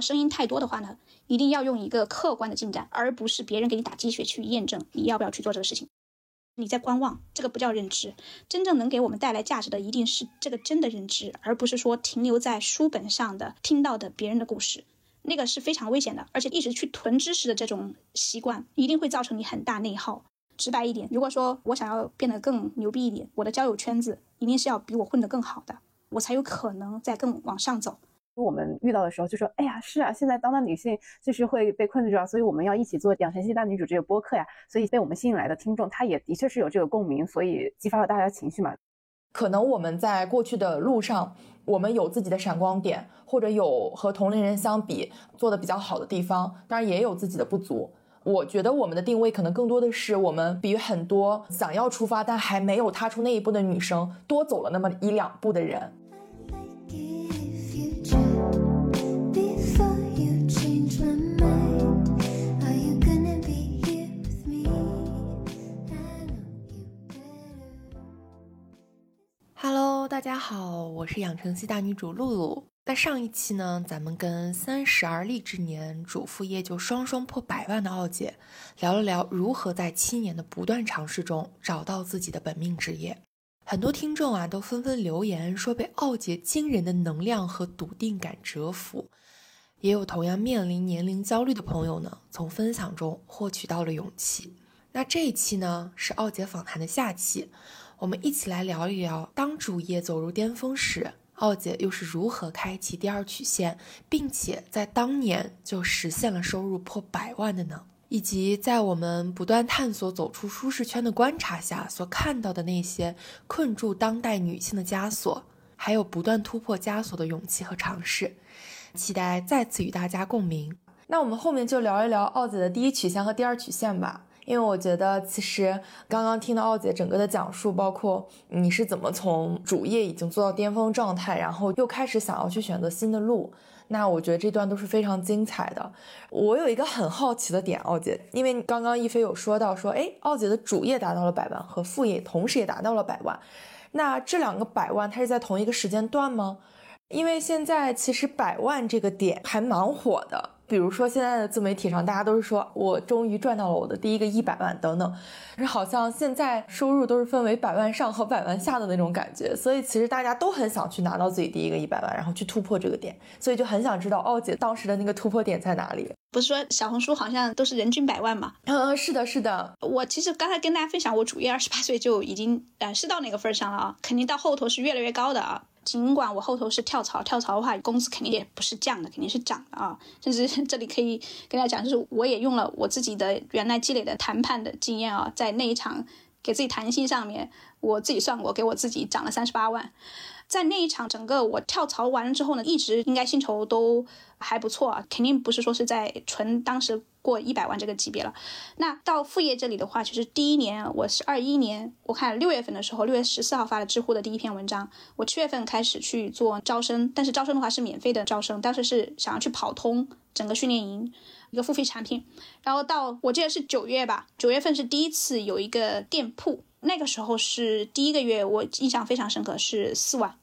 声音太多的话呢，一定要用一个客观的进展，而不是别人给你打鸡血去验证你要不要去做这个事情。你在观望，这个不叫认知。真正能给我们带来价值的，一定是这个真的认知，而不是说停留在书本上的听到的别人的故事，那个是非常危险的。而且一直去囤知识的这种习惯，一定会造成你很大内耗。直白一点，如果说我想要变得更牛逼一点，我的交友圈子一定是要比我混得更好的，我才有可能再更往上走。我们遇到的时候就说，哎呀，是啊，现在当代女性就是会被困住啊，所以我们要一起做养成系大女主这个播客呀。所以被我们吸引来的听众，他也的确是有这个共鸣，所以激发了大家情绪嘛。可能我们在过去的路上，我们有自己的闪光点，或者有和同龄人相比做的比较好的地方，当然也有自己的不足。我觉得我们的定位可能更多的是，我们比很多想要出发但还没有踏出那一步的女生多走了那么一两步的人。Hello，大家好，我是养成系大女主露露。那上一期呢，咱们跟三十而立之年主副业就双双破百万的奥姐聊了聊如何在七年的不断尝试中找到自己的本命职业。很多听众啊都纷纷留言说被奥姐惊人的能量和笃定感折服，也有同样面临年龄焦虑的朋友呢，从分享中获取到了勇气。那这一期呢是奥姐访谈的下期。我们一起来聊一聊，当主业走入巅峰时，奥姐又是如何开启第二曲线，并且在当年就实现了收入破百万的呢？以及在我们不断探索走出舒适圈的观察下所看到的那些困住当代女性的枷锁，还有不断突破枷锁的勇气和尝试，期待再次与大家共鸣。那我们后面就聊一聊奥姐的第一曲线和第二曲线吧。因为我觉得，其实刚刚听到奥姐整个的讲述，包括你是怎么从主业已经做到巅峰状态，然后又开始想要去选择新的路，那我觉得这段都是非常精彩的。我有一个很好奇的点，奥姐，因为刚刚一飞有说到说，哎，奥姐的主业达到了百万，和副业同时也达到了百万，那这两个百万，它是在同一个时间段吗？因为现在其实百万这个点还蛮火的。比如说，现在的自媒体上，大家都是说我终于赚到了我的第一个一百万等等，是好像现在收入都是分为百万上和百万下的那种感觉，所以其实大家都很想去拿到自己第一个一百万，然后去突破这个点，所以就很想知道奥姐当时的那个突破点在哪里。不是说小红书好像都是人均百万嘛？嗯，是的，是的。我其实刚才跟大家分享，我主业二十八岁就已经呃是到那个份上了啊，肯定到后头是越来越高的啊。尽管我后头是跳槽，跳槽的话工资肯定也不是降的，肯定是涨的啊。甚至 这里可以跟大家讲，就是我也用了我自己的原来积累的谈判的经验啊，在那一场给自己谈薪上面，我自己算过，给我自己涨了三十八万。在那一场整个我跳槽完了之后呢，一直应该薪酬都还不错啊，肯定不是说是在纯当时过一百万这个级别了。那到副业这里的话，其实第一年我是二一年，我看六月份的时候，六月十四号发的知乎的第一篇文章，我七月份开始去做招生，但是招生的话是免费的招生，当时是想要去跑通整个训练营一个付费产品，然后到我记得是九月吧，九月份是第一次有一个店铺，那个时候是第一个月，我印象非常深刻，是四万。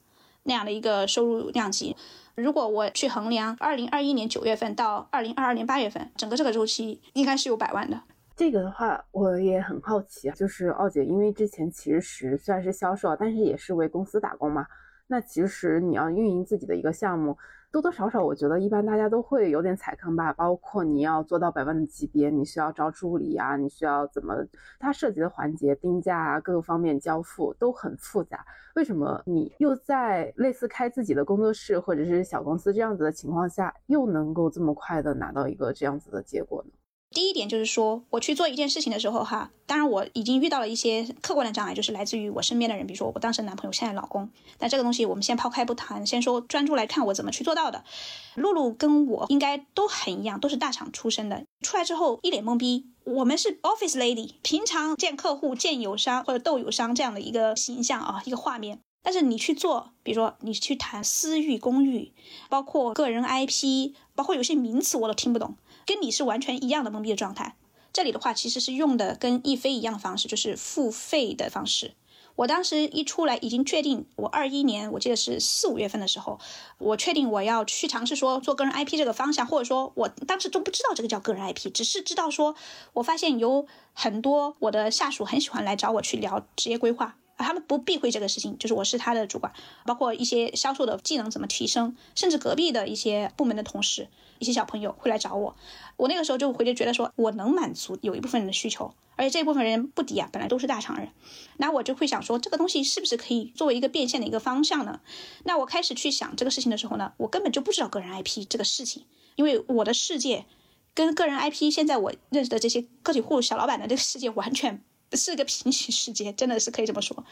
那样的一个收入量级，如果我去衡量二零二一年九月份到二零二二年八月份整个这个周期，应该是有百万的。这个的话，我也很好奇啊，就是奥姐，因为之前其实虽然是销售，但是也是为公司打工嘛。那其实你要运营自己的一个项目，多多少少我觉得一般大家都会有点踩坑吧。包括你要做到百万的级别，你需要招助理啊，你需要怎么？它涉及的环节、定价啊，各个方面交付都很复杂。为什么你又在类似开自己的工作室或者是小公司这样子的情况下，又能够这么快的拿到一个这样子的结果呢？第一点就是说，我去做一件事情的时候，哈，当然我已经遇到了一些客观的障碍，就是来自于我身边的人，比如说我当时男朋友，现在老公。但这个东西我们先抛开不谈，先说专注来看我怎么去做到的。露露跟我应该都很一样，都是大厂出身的，出来之后一脸懵逼。我们是 office lady，平常见客户、见友商或者斗友商这样的一个形象啊，一个画面。但是你去做，比如说你去谈私域公寓，包括个人 IP，包括有些名词我都听不懂。跟你是完全一样的懵逼的状态。这里的话，其实是用的跟易飞一样的方式，就是付费的方式。我当时一出来，已经确定，我二一年我记得是四五月份的时候，我确定我要去尝试说做个人 IP 这个方向，或者说我当时都不知道这个叫个人 IP，只是知道说，我发现有很多我的下属很喜欢来找我去聊职业规划。他们不避讳这个事情，就是我是他的主管，包括一些销售的技能怎么提升，甚至隔壁的一些部门的同事、一些小朋友会来找我。我那个时候就回去觉得说，我能满足有一部分人的需求，而且这一部分人不低啊，本来都是大厂人。那我就会想说，这个东西是不是可以作为一个变现的一个方向呢？那我开始去想这个事情的时候呢，我根本就不知道个人 IP 这个事情，因为我的世界跟个人 IP 现在我认识的这些个体户小老板的这个世界完全。是个平行世界，真的是可以这么说。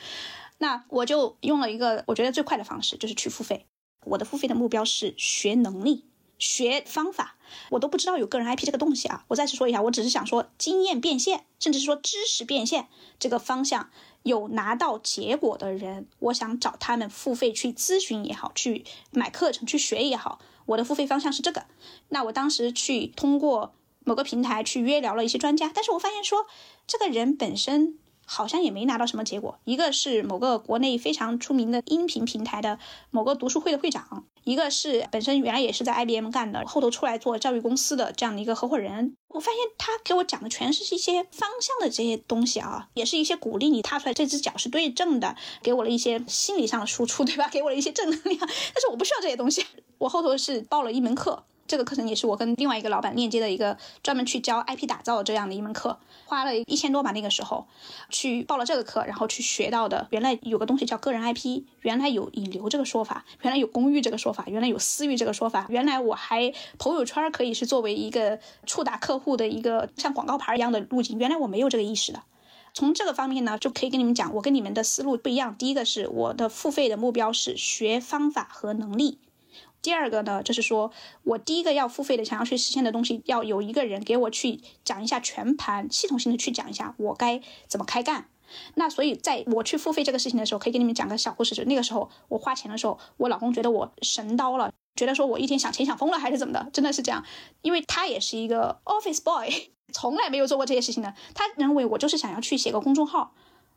那我就用了一个我觉得最快的方式，就是去付费。我的付费的目标是学能力、学方法。我都不知道有个人 IP 这个东西啊。我再次说一下，我只是想说经验变现，甚至是说知识变现这个方向有拿到结果的人，我想找他们付费去咨询也好，去买课程去学也好。我的付费方向是这个。那我当时去通过。某个平台去约聊了一些专家，但是我发现说，这个人本身好像也没拿到什么结果。一个是某个国内非常出名的音频平台的某个读书会的会长，一个是本身原来也是在 IBM 干的，后头出来做教育公司的这样的一个合伙人。我发现他给我讲的全是一些方向的这些东西啊，也是一些鼓励你踏出来这只脚是对正的，给我了一些心理上的输出，对吧？给我了一些正能量。但是我不需要这些东西，我后头是报了一门课。这个课程也是我跟另外一个老板链接的一个专门去教 IP 打造这样的一门课，花了一千多吧。那个时候去报了这个课，然后去学到的，原来有个东西叫个人 IP，原来有引流这个说法，原来有公域这个说法，原来有私域这个说法，原来我还朋友圈可以是作为一个触达客户的一个像广告牌一样的路径，原来我没有这个意识的。从这个方面呢，就可以跟你们讲，我跟你们的思路不一样。第一个是我的付费的目标是学方法和能力。第二个呢，就是说我第一个要付费的，想要去实现的东西，要有一个人给我去讲一下全盘系统性的去讲一下我该怎么开干。那所以在我去付费这个事情的时候，可以给你们讲个小故事。就那个时候我花钱的时候，我老公觉得我神刀了，觉得说我一天想钱想疯了还是怎么的，真的是这样，因为他也是一个 office boy，从来没有做过这些事情的。他认为我就是想要去写个公众号。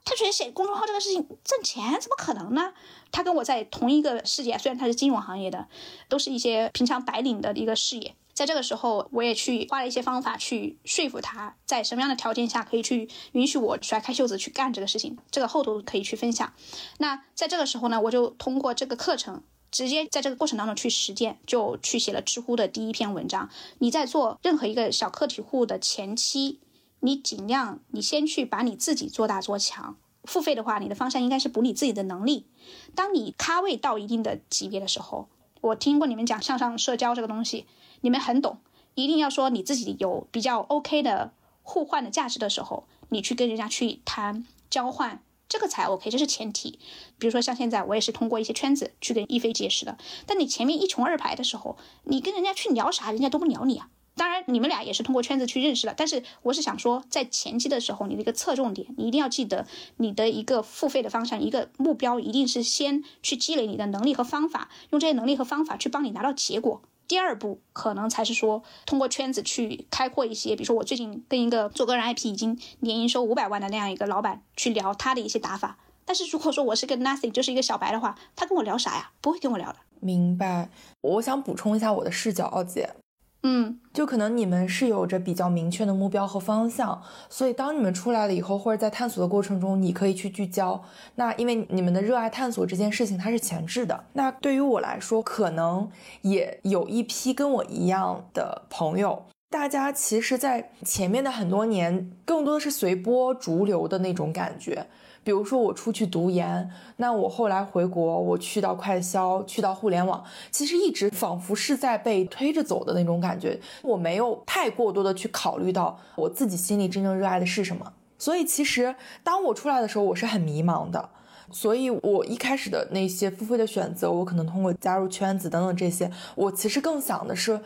他觉得写公众号这个事情挣钱怎么可能呢？他跟我在同一个世界，虽然他是金融行业的，都是一些平常白领的一个事业。在这个时候，我也去花了一些方法去说服他，在什么样的条件下可以去允许我甩开袖子去干这个事情。这个后头可以去分享。那在这个时候呢，我就通过这个课程，直接在这个过程当中去实践，就去写了知乎的第一篇文章。你在做任何一个小个体户的前期。你尽量，你先去把你自己做大做强。付费的话，你的方向应该是补你自己的能力。当你咖位到一定的级别的时候，我听过你们讲向上社交这个东西，你们很懂。一定要说你自己有比较 OK 的互换的价值的时候，你去跟人家去谈交换，这个才 OK，这是前提。比如说像现在，我也是通过一些圈子去跟一菲结识的。但你前面一穷二白的时候，你跟人家去聊啥，人家都不鸟你啊。当然，你们俩也是通过圈子去认识了。但是我是想说，在前期的时候，你的一个侧重点，你一定要记得你的一个付费的方向，一个目标一定是先去积累你的能力和方法，用这些能力和方法去帮你拿到结果。第二步可能才是说通过圈子去开阔一些，比如说我最近跟一个做个人 IP 已经年营收五百万的那样一个老板去聊他的一些打法。但是如果说我是个 nothing，就是一个小白的话，他跟我聊啥呀？不会跟我聊的。明白。我想补充一下我的视角，奥姐。嗯，就可能你们是有着比较明确的目标和方向，所以当你们出来了以后，或者在探索的过程中，你可以去聚焦。那因为你们的热爱探索这件事情，它是前置的。那对于我来说，可能也有一批跟我一样的朋友，大家其实，在前面的很多年，更多的是随波逐流的那种感觉。比如说我出去读研，那我后来回国，我去到快销，去到互联网，其实一直仿佛是在被推着走的那种感觉。我没有太过多的去考虑到我自己心里真正热爱的是什么。所以其实当我出来的时候，我是很迷茫的。所以我一开始的那些付费的选择，我可能通过加入圈子等等这些，我其实更想的是，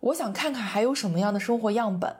我想看看还有什么样的生活样本。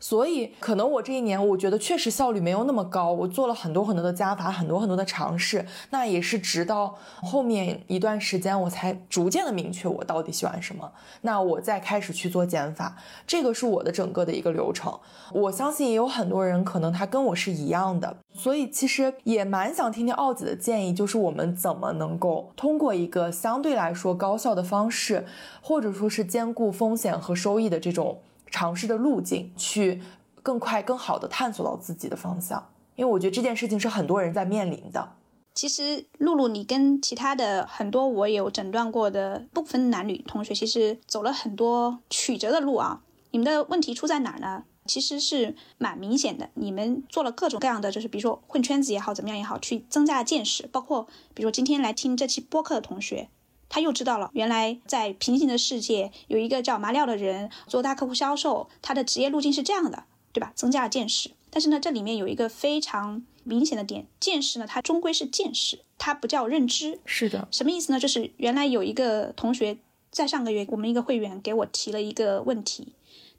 所以可能我这一年，我觉得确实效率没有那么高。我做了很多很多的加法，很多很多的尝试，那也是直到后面一段时间，我才逐渐的明确我到底喜欢什么。那我再开始去做减法，这个是我的整个的一个流程。我相信也有很多人可能他跟我是一样的，所以其实也蛮想听听奥子的建议，就是我们怎么能够通过一个相对来说高效的方式，或者说是兼顾风险和收益的这种。尝试的路径，去更快、更好的探索到自己的方向，因为我觉得这件事情是很多人在面临的。其实，露露，你跟其他的很多我有诊断过的不分男女同学，其实走了很多曲折的路啊。你们的问题出在哪儿呢？其实是蛮明显的，你们做了各种各样的，就是比如说混圈子也好，怎么样也好，去增加见识。包括比如说今天来听这期播客的同学。他又知道了，原来在平行的世界有一个叫麻料的人做大客户销售，他的职业路径是这样的，对吧？增加了见识。但是呢，这里面有一个非常明显的点，见识呢，它终归是见识，它不叫认知。是的，什么意思呢？就是原来有一个同学在上个月，我们一个会员给我提了一个问题，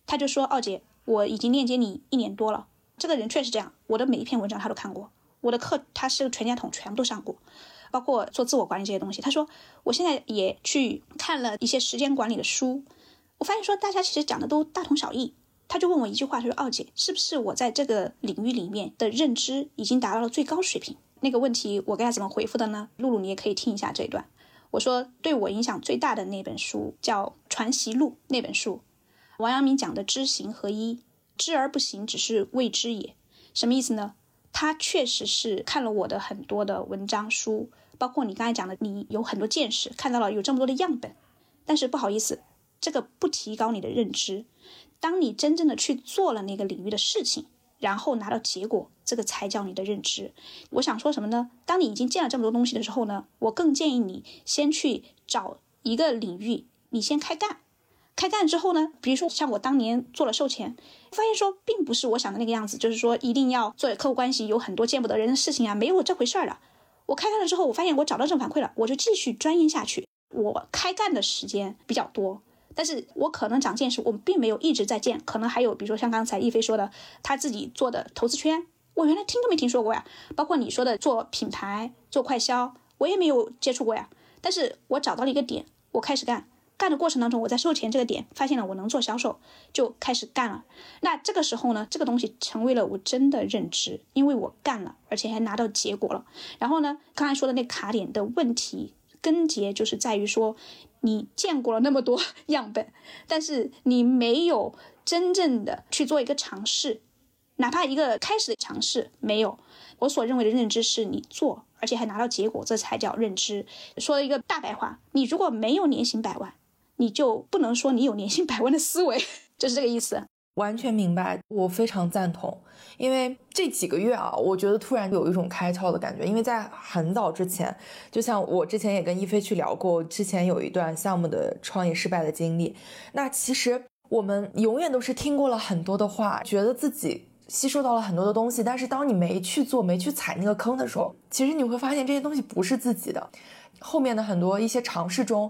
他就说：“奥姐，我已经链接你一年多了。”这个人确实这样，我的每一篇文章他都看过，我的课他是个全家桶，全部都上过。包括做自我管理这些东西，他说我现在也去看了一些时间管理的书，我发现说大家其实讲的都大同小异。他就问我一句话，他说：“奥姐，是不是我在这个领域里面的认知已经达到了最高水平？”那个问题我该怎么回复的呢？露露，你也可以听一下这一段。我说对我影响最大的那本书叫《传习录》，那本书，王阳明讲的知行合一，知而不行，只是未知也。什么意思呢？他确实是看了我的很多的文章书。包括你刚才讲的，你有很多见识，看到了有这么多的样本，但是不好意思，这个不提高你的认知。当你真正的去做了那个领域的事情，然后拿到结果，这个才叫你的认知。我想说什么呢？当你已经见了这么多东西的时候呢，我更建议你先去找一个领域，你先开干。开干之后呢，比如说像我当年做了售前，发现说并不是我想的那个样子，就是说一定要做客户关系，有很多见不得人的事情啊，没有这回事儿的。我开干了之后，我发现我找到正反馈了，我就继续钻研下去。我开干的时间比较多，但是我可能长见识，我并没有一直在建。可能还有，比如说像刚才一飞说的，他自己做的投资圈，我原来听都没听说过呀。包括你说的做品牌、做快销，我也没有接触过呀。但是我找到了一个点，我开始干。干的过程当中，我在售前这个点发现了我能做销售，就开始干了。那这个时候呢，这个东西成为了我真的认知，因为我干了，而且还拿到结果了。然后呢，刚才说的那卡点的问题根结就是在于说，你见过了那么多 样本，但是你没有真正的去做一个尝试，哪怕一个开始的尝试没有。我所认为的认知是你做，而且还拿到结果，这才叫认知。说一个大白话，你如果没有年薪百万。你就不能说你有年薪百万的思维，就是这个意思。完全明白，我非常赞同。因为这几个月啊，我觉得突然有一种开窍的感觉。因为在很早之前，就像我之前也跟一飞去聊过，之前有一段项目的创业失败的经历。那其实我们永远都是听过了很多的话，觉得自己吸收到了很多的东西。但是当你没去做、没去踩那个坑的时候，其实你会发现这些东西不是自己的。后面的很多一些尝试中。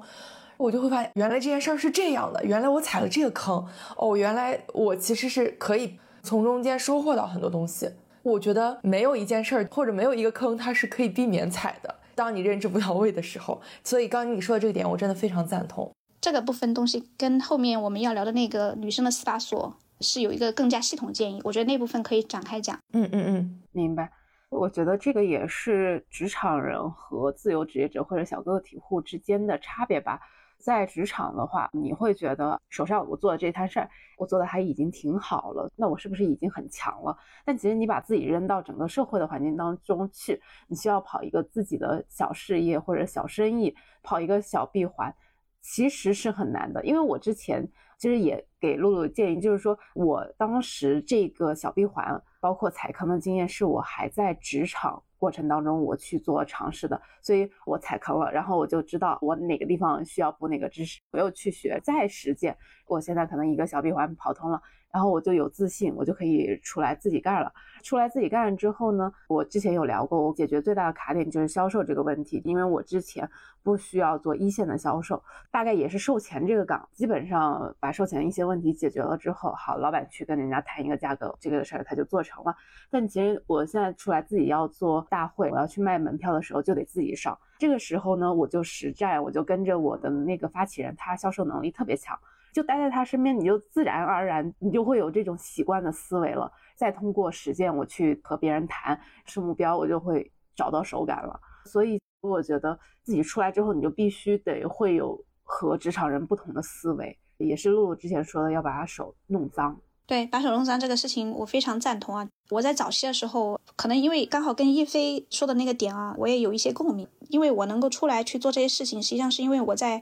我就会发现，原来这件事儿是这样的。原来我踩了这个坑，哦，原来我其实是可以从中间收获到很多东西。我觉得没有一件事儿或者没有一个坑，它是可以避免踩的。当你认知不到位的时候，所以刚刚你说的这个点，我真的非常赞同。这个部分东西跟后面我们要聊的那个女生的司法所是有一个更加系统建议，我觉得那部分可以展开讲。嗯嗯嗯，明白。我觉得这个也是职场人和自由职业者或者小个体户之间的差别吧。在职场的话，你会觉得手上我做的这摊事儿，我做的还已经挺好了，那我是不是已经很强了？但其实你把自己扔到整个社会的环境当中去，你需要跑一个自己的小事业或者小生意，跑一个小闭环，其实是很难的。因为我之前其实也给露露建议，就是说我当时这个小闭环，包括踩坑的经验，是我还在职场。过程当中，我去做尝试的，所以我踩坑了，然后我就知道我哪个地方需要补哪个知识，我又去学再实践。我现在可能一个小闭环跑通了，然后我就有自信，我就可以出来自己干了。出来自己干之后呢，我之前有聊过，我解决最大的卡点就是销售这个问题，因为我之前不需要做一线的销售，大概也是售前这个岗，基本上把售前一些问题解决了之后，好，老板去跟人家谈一个价格，这个事儿他就做成了。但其实我现在出来自己要做大会，我要去卖门票的时候，就得自己上。这个时候呢，我就实战，我就跟着我的那个发起人，他销售能力特别强。就待在他身边，你就自然而然，你就会有这种习惯的思维了。再通过实践，我去和别人谈是目标，我就会找到手感了。所以我觉得自己出来之后，你就必须得会有和职场人不同的思维。也是露露之前说的，要把他手弄脏。对，把手弄脏这个事情，我非常赞同啊。我在早期的时候，可能因为刚好跟一菲说的那个点啊，我也有一些共鸣。因为我能够出来去做这些事情，实际上是因为我在。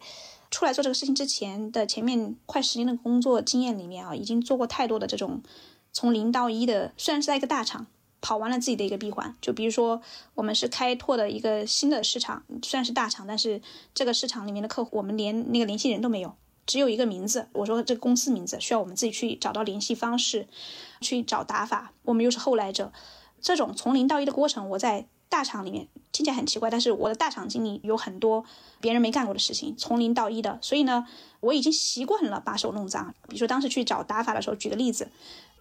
出来做这个事情之前的前面快十年的工作经验里面啊，已经做过太多的这种从零到一的，虽然是在一个大厂跑完了自己的一个闭环，就比如说我们是开拓的一个新的市场，虽然是大厂，但是这个市场里面的客户我们连那个联系人都没有，只有一个名字，我说这个公司名字需要我们自己去找到联系方式，去找打法，我们又是后来者，这种从零到一的过程，我在。大厂里面听起来很奇怪，但是我的大厂经历有很多别人没干过的事情，从零到一的，所以呢，我已经习惯了把手弄脏。比如说当时去找打法的时候，举个例子，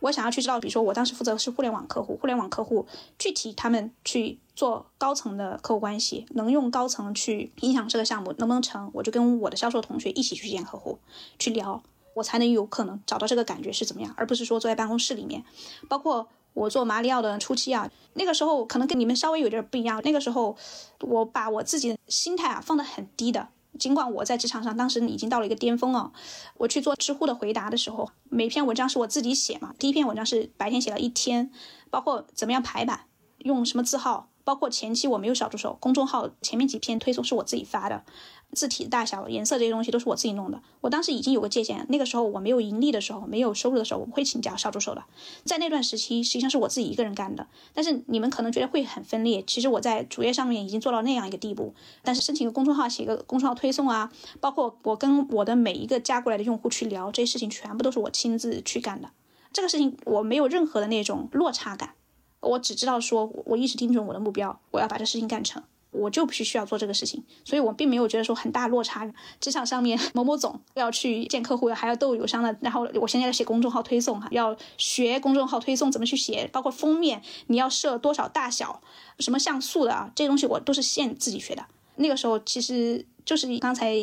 我想要去知道，比如说我当时负责的是互联网客户，互联网客户具体他们去做高层的客户关系，能用高层去影响这个项目能不能成，我就跟我的销售同学一起去见客户，去聊，我才能有可能找到这个感觉是怎么样，而不是说坐在办公室里面，包括。我做马里奥的初期啊，那个时候可能跟你们稍微有点不一样。那个时候，我把我自己的心态啊放得很低的。尽管我在职场上当时已经到了一个巅峰哦，我去做知乎的回答的时候，每篇文章是我自己写嘛。第一篇文章是白天写了一天，包括怎么样排版，用什么字号，包括前期我没有小助手，公众号前面几篇推送是我自己发的。字体大小、颜色这些东西都是我自己弄的。我当时已经有个界限，那个时候我没有盈利的时候、没有收入的时候，我不会请教小助手的。在那段时期，实际上是我自己一个人干的。但是你们可能觉得会很分裂，其实我在主页上面已经做到那样一个地步。但是申请个公众号、写个公众号推送啊，包括我跟我的每一个加过来的用户去聊这些事情，全部都是我亲自去干的。这个事情我没有任何的那种落差感，我只知道说，我一直盯准我的目标，我要把这事情干成。我就必须需要做这个事情，所以我并没有觉得说很大落差。职场上面某某总要去见客户，还要斗友商的，然后我现在要写公众号推送哈，要学公众号推送怎么去写，包括封面你要设多少大小，什么像素的啊，这些东西我都是现自己学的。那个时候其实就是刚才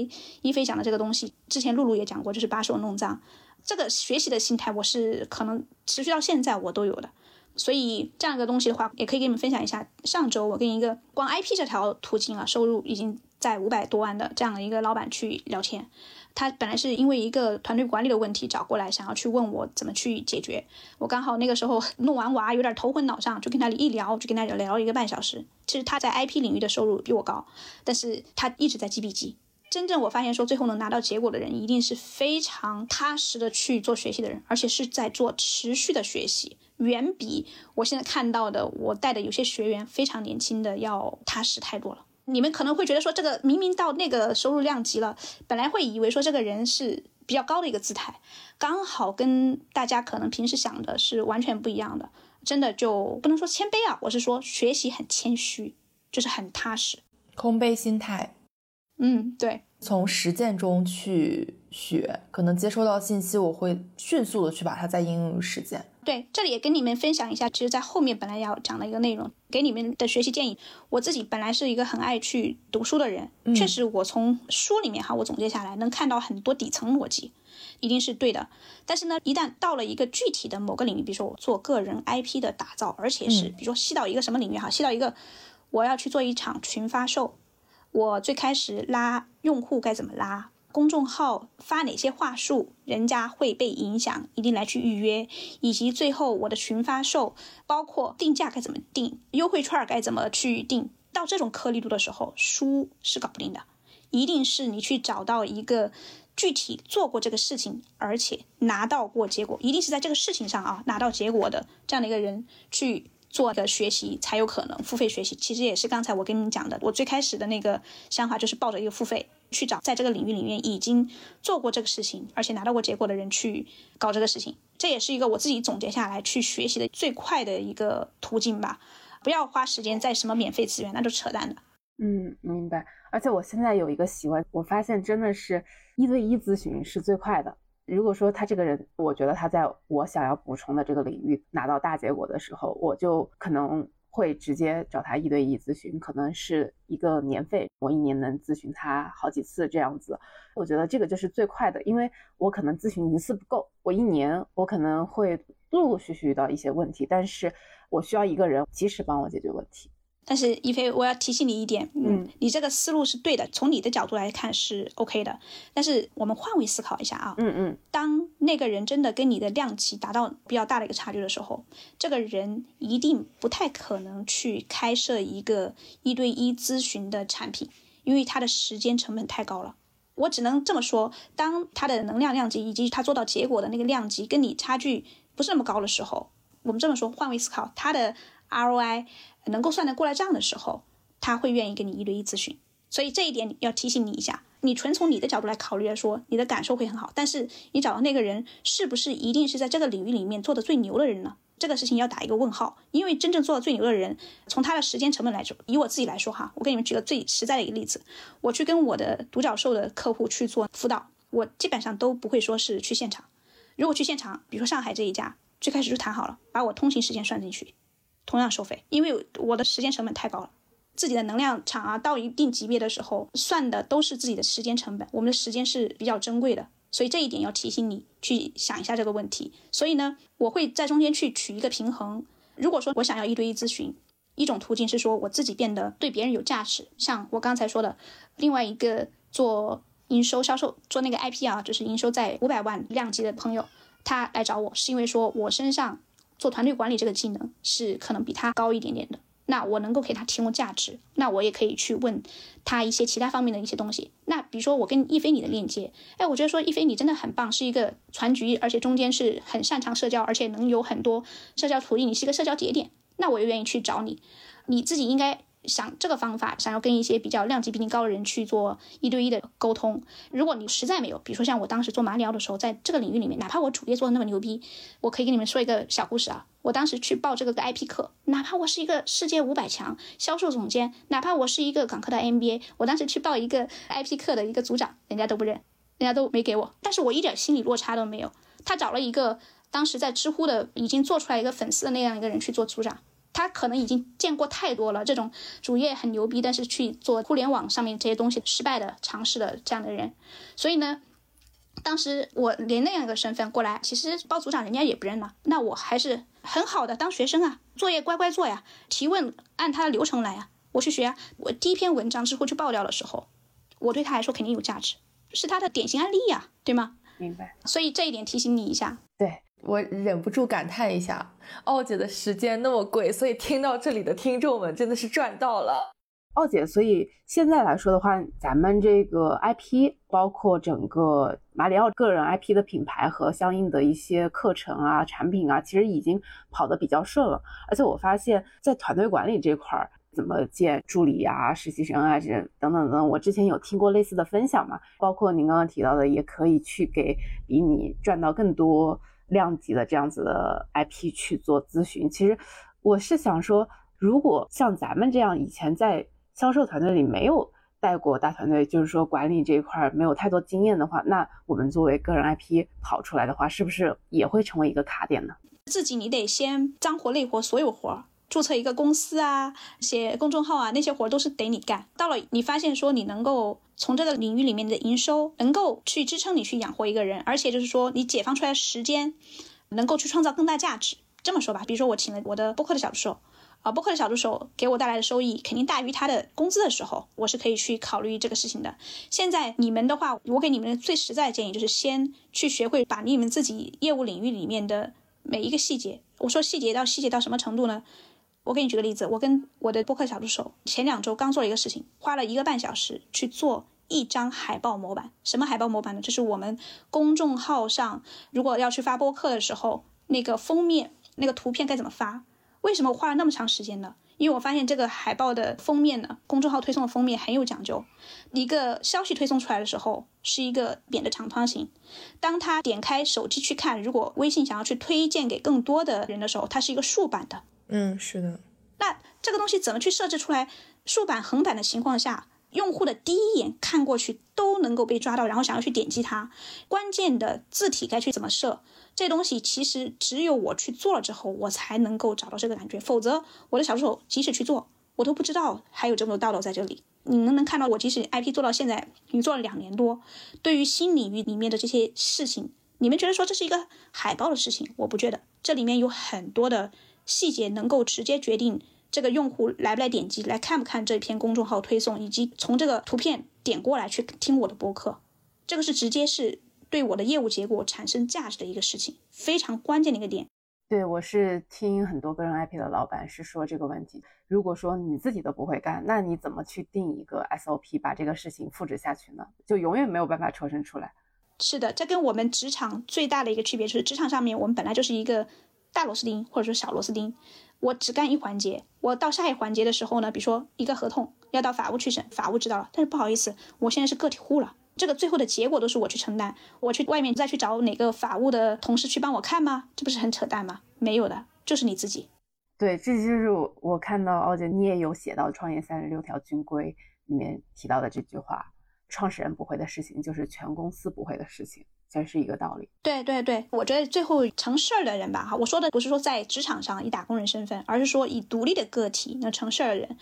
一菲讲的这个东西，之前露露也讲过，就是把手弄脏。这个学习的心态，我是可能持续到现在我都有的。所以这样一个东西的话，也可以给你们分享一下。上周我跟一个光 IP 这条途径啊，收入已经在五百多万的这样的一个老板去聊天。他本来是因为一个团队管理的问题找过来，想要去问我怎么去解决。我刚好那个时候弄完娃，有点头昏脑胀，就跟他一聊，就跟他聊了一个半小时。其实他在 IP 领域的收入比我高，但是他一直在记笔记。真正我发现说最后能拿到结果的人，一定是非常踏实的去做学习的人，而且是在做持续的学习。远比我现在看到的，我带的有些学员非常年轻的要踏实太多了。你们可能会觉得说，这个明明到那个收入量级了，本来会以为说这个人是比较高的一个姿态，刚好跟大家可能平时想的是完全不一样的。真的就不能说谦卑啊，我是说学习很谦虚，就是很踏实，空杯心态。嗯，对。从实践中去学，可能接收到信息，我会迅速的去把它再应用于实践。对，这里也跟你们分享一下，其实，在后面本来要讲的一个内容，给你们的学习建议。我自己本来是一个很爱去读书的人，确实，我从书里面哈，我总结下来能看到很多底层逻辑，一定是对的。但是呢，一旦到了一个具体的某个领域，比如说我做个人 IP 的打造，而且是比如说细到一个什么领域哈，细到一个我要去做一场群发售。我最开始拉用户该怎么拉？公众号发哪些话术，人家会被影响，一定来去预约，以及最后我的群发售，包括定价该怎么定，优惠券该怎么去定，到这种颗粒度的时候，书是搞不定的，一定是你去找到一个具体做过这个事情，而且拿到过结果，一定是在这个事情上啊拿到结果的这样的一个人去。做的学习才有可能付费学习，其实也是刚才我跟你们讲的，我最开始的那个想法就是抱着一个付费去找在这个领域里面已经做过这个事情，而且拿到过结果的人去搞这个事情。这也是一个我自己总结下来去学习的最快的一个途径吧。不要花时间在什么免费资源，那就扯淡的。嗯，明白。而且我现在有一个习惯，我发现真的是一对一咨询是最快的。如果说他这个人，我觉得他在我想要补充的这个领域拿到大结果的时候，我就可能会直接找他一对一咨询，可能是一个年费，我一年能咨询他好几次这样子。我觉得这个就是最快的，因为我可能咨询一次不够，我一年我可能会陆陆续续遇到一些问题，但是我需要一个人及时帮我解决问题。但是一菲，我要提醒你一点，嗯，你这个思路是对的，从你的角度来看是 OK 的。但是我们换位思考一下啊，嗯嗯，当那个人真的跟你的量级达到比较大的一个差距的时候，这个人一定不太可能去开设一个一对一咨询的产品，因为他的时间成本太高了。我只能这么说，当他的能量量级以及他做到结果的那个量级跟你差距不是那么高的时候，我们这么说，换位思考，他的 ROI。能够算得过来账的时候，他会愿意跟你一对一咨询。所以这一点要提醒你一下，你纯从你的角度来考虑来说，你的感受会很好。但是你找到那个人是不是一定是在这个领域里面做的最牛的人呢？这个事情要打一个问号。因为真正做到最牛的人，从他的时间成本来说，以我自己来说哈，我给你们举个最实在的一个例子，我去跟我的独角兽的客户去做辅导，我基本上都不会说是去现场。如果去现场，比如说上海这一家，最开始就谈好了，把我通勤时间算进去。同样收费，因为我的时间成本太高了。自己的能量场啊，到一定级别的时候，算的都是自己的时间成本。我们的时间是比较珍贵的，所以这一点要提醒你去想一下这个问题。所以呢，我会在中间去取一个平衡。如果说我想要一对一咨询，一种途径是说我自己变得对别人有价值。像我刚才说的，另外一个做营收销售做那个 IP 啊，就是营收在五百万量级的朋友，他来找我是因为说我身上。做团队管理这个技能是可能比他高一点点的，那我能够给他提供价值，那我也可以去问他一些其他方面的一些东西。那比如说我跟一菲你的链接，哎，我觉得说一菲你真的很棒，是一个全局，而且中间是很擅长社交，而且能有很多社交途径，你是一个社交节点，那我就愿意去找你。你自己应该。想这个方法，想要跟一些比较量级比你高的人去做一对一的沟通。如果你实在没有，比如说像我当时做马里奥的时候，在这个领域里面，哪怕我主业做的那么牛逼，我可以跟你们说一个小故事啊。我当时去报这个 IP 课，哪怕我是一个世界五百强销售总监，哪怕我是一个港科的 MBA，我当时去报一个 IP 课的一个组长，人家都不认，人家都没给我。但是我一点心理落差都没有。他找了一个当时在知乎的已经做出来一个粉丝的那样一个人去做组长。他可能已经见过太多了，这种主业很牛逼，但是去做互联网上面这些东西失败的尝试的这样的人，所以呢，当时我连那样一个身份过来，其实包组长人家也不认了，那我还是很好的当学生啊，作业乖乖做呀，提问按他的流程来啊，我去学啊，我第一篇文章知乎去爆料的时候，我对他来说肯定有价值，是他的典型案例呀，对吗？明白。所以这一点提醒你一下。对。我忍不住感叹一下，奥姐的时间那么贵，所以听到这里的听众们真的是赚到了。奥姐，所以现在来说的话，咱们这个 IP，包括整个马里奥个人 IP 的品牌和相应的一些课程啊、产品啊，其实已经跑得比较顺了。而且我发现，在团队管理这块儿，怎么建助理啊、实习生啊这等等等，我之前有听过类似的分享嘛，包括您刚刚提到的，也可以去给比你赚到更多。量级的这样子的 IP 去做咨询，其实我是想说，如果像咱们这样以前在销售团队里没有带过大团队，就是说管理这一块没有太多经验的话，那我们作为个人 IP 跑出来的话，是不是也会成为一个卡点呢？自己你得先脏活累活所有活儿。注册一个公司啊，写公众号啊，那些活都是得你干。到了你发现说你能够从这个领域里面的营收能够去支撑你去养活一个人，而且就是说你解放出来的时间能够去创造更大价值。这么说吧，比如说我请了我的播客的小助手，啊，播客的小助手给我带来的收益肯定大于他的工资的时候，我是可以去考虑这个事情的。现在你们的话，我给你们最实在的建议就是先去学会把你们自己业务领域里面的每一个细节，我说细节到细节到什么程度呢？我给你举个例子，我跟我的播客小助手前两周刚做了一个事情，花了一个半小时去做一张海报模板。什么海报模板呢？就是我们公众号上如果要去发播客的时候，那个封面那个图片该怎么发？为什么我花了那么长时间呢？因为我发现这个海报的封面呢，公众号推送的封面很有讲究。一个消息推送出来的时候是一个扁的长方形，当他点开手机去看，如果微信想要去推荐给更多的人的时候，它是一个竖版的。嗯，是的。那这个东西怎么去设置出来？竖版、横版的情况下，用户的第一眼看过去都能够被抓到，然后想要去点击它。关键的字体该去怎么设？这东西其实只有我去做了之后，我才能够找到这个感觉。否则，我的小助手即使去做，我都不知道还有这么多道道在这里。你能不能看到我即使 IP 做到现在，你做了两年多，对于新领域里面的这些事情，你们觉得说这是一个海报的事情？我不觉得，这里面有很多的细节能够直接决定。这个用户来不来点击，来看不看这篇公众号推送，以及从这个图片点过来去听我的播客，这个是直接是对我的业务结果产生价值的一个事情，非常关键的一个点。对我是听很多个人 IP 的老板是说这个问题，如果说你自己都不会干，那你怎么去定一个 SOP 把这个事情复制下去呢？就永远没有办法抽身出来。是的，这跟我们职场最大的一个区别就是，职场上面我们本来就是一个大螺丝钉或者说小螺丝钉。我只干一环节，我到下一环节的时候呢，比如说一个合同要到法务去审，法务知道了，但是不好意思，我现在是个体户了，这个最后的结果都是我去承担，我去外面再去找哪个法务的同事去帮我看吗？这不是很扯淡吗？没有的，就是你自己。对，这就是我看到奥姐你也有写到《创业三十六条军规》里面提到的这句话：创始人不会的事情，就是全公司不会的事情。才是一个道理。对对对，我觉得最后成事儿的人吧，哈，我说的不是说在职场上以打工人身份，而是说以独立的个体那成事儿的人，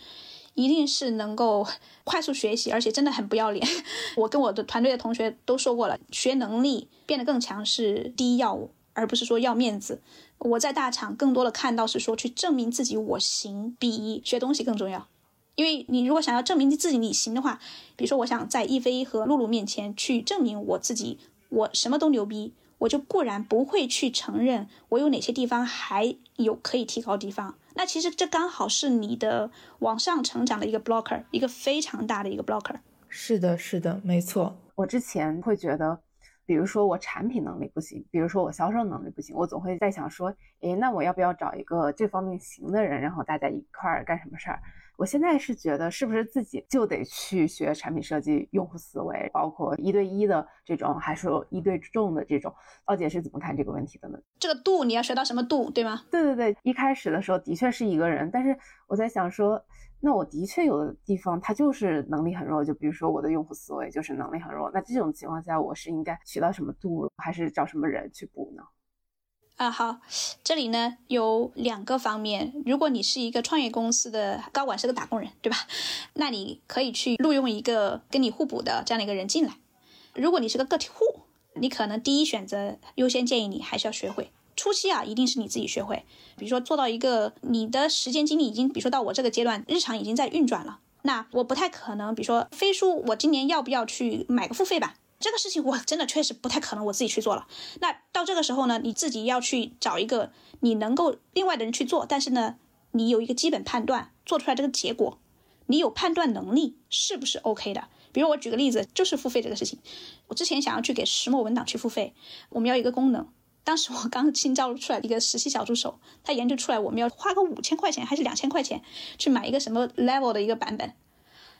一定是能够 快速学习，而且真的很不要脸。我跟我的团队的同学都说过了，学能力变得更强是第一要务，而不是说要面子。我在大厂更多的看到是说去证明自己我行，比学东西更重要。因为你如果想要证明你自己你行的话，比如说我想在一飞和露露面前去证明我自己。我什么都牛逼，我就固然不会去承认我有哪些地方还有可以提高地方。那其实这刚好是你的往上成长的一个 blocker，一个非常大的一个 blocker。是的，是的，没错。我之前会觉得，比如说我产品能力不行，比如说我销售能力不行，我总会在想说，诶，那我要不要找一个这方面行的人，然后大家一块儿干什么事儿？我现在是觉得，是不是自己就得去学产品设计、用户思维，包括一对一的这种，还是一对众的这种？奥姐是怎么看这个问题的呢？这个度你要学到什么度，对吗？对对对，一开始的时候的确是一个人，但是我在想说，那我的确有的地方他就是能力很弱，就比如说我的用户思维就是能力很弱，那这种情况下，我是应该学到什么度，还是找什么人去补呢？啊，好，这里呢有两个方面。如果你是一个创业公司的高管，是个打工人，对吧？那你可以去录用一个跟你互补的这样的一个人进来。如果你是个个体户，你可能第一选择优先建议你还是要学会。初期啊，一定是你自己学会。比如说做到一个你的时间精力已经，比如说到我这个阶段，日常已经在运转了，那我不太可能，比如说飞书，我今年要不要去买个付费版？这个事情我真的确实不太可能我自己去做了。那到这个时候呢，你自己要去找一个你能够另外的人去做，但是呢，你有一个基本判断，做出来这个结果，你有判断能力是不是 OK 的？比如我举个例子，就是付费这个事情，我之前想要去给石墨文档去付费，我们要一个功能，当时我刚新招出来一个实习小助手，他研究出来我们要花个五千块钱还是两千块钱去买一个什么 level 的一个版本，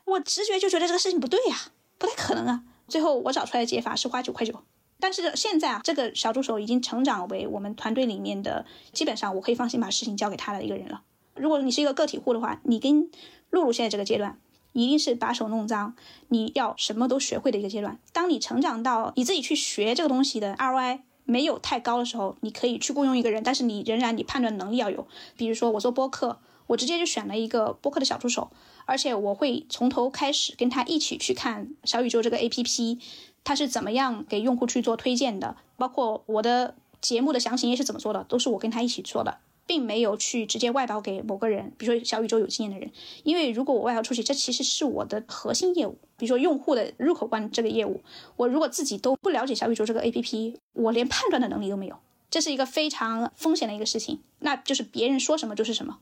我直觉就觉得这个事情不对呀，不太可能啊。最后我找出来的解法是花九块九，但是现在啊，这个小助手已经成长为我们团队里面的基本上我可以放心把事情交给他的一个人了。如果你是一个个体户的话，你跟露露现在这个阶段一定是把手弄脏，你要什么都学会的一个阶段。当你成长到你自己去学这个东西的 ROI 没有太高的时候，你可以去雇佣一个人，但是你仍然你判断能力要有。比如说我做播客，我直接就选了一个播客的小助手。而且我会从头开始跟他一起去看小宇宙这个 APP，它是怎么样给用户去做推荐的，包括我的节目的详情页是怎么做的，都是我跟他一起做的，并没有去直接外包给某个人，比如说小宇宙有经验的人，因为如果我外包出去，这其实是我的核心业务，比如说用户的入口关这个业务，我如果自己都不了解小宇宙这个 APP，我连判断的能力都没有，这是一个非常风险的一个事情，那就是别人说什么就是什么。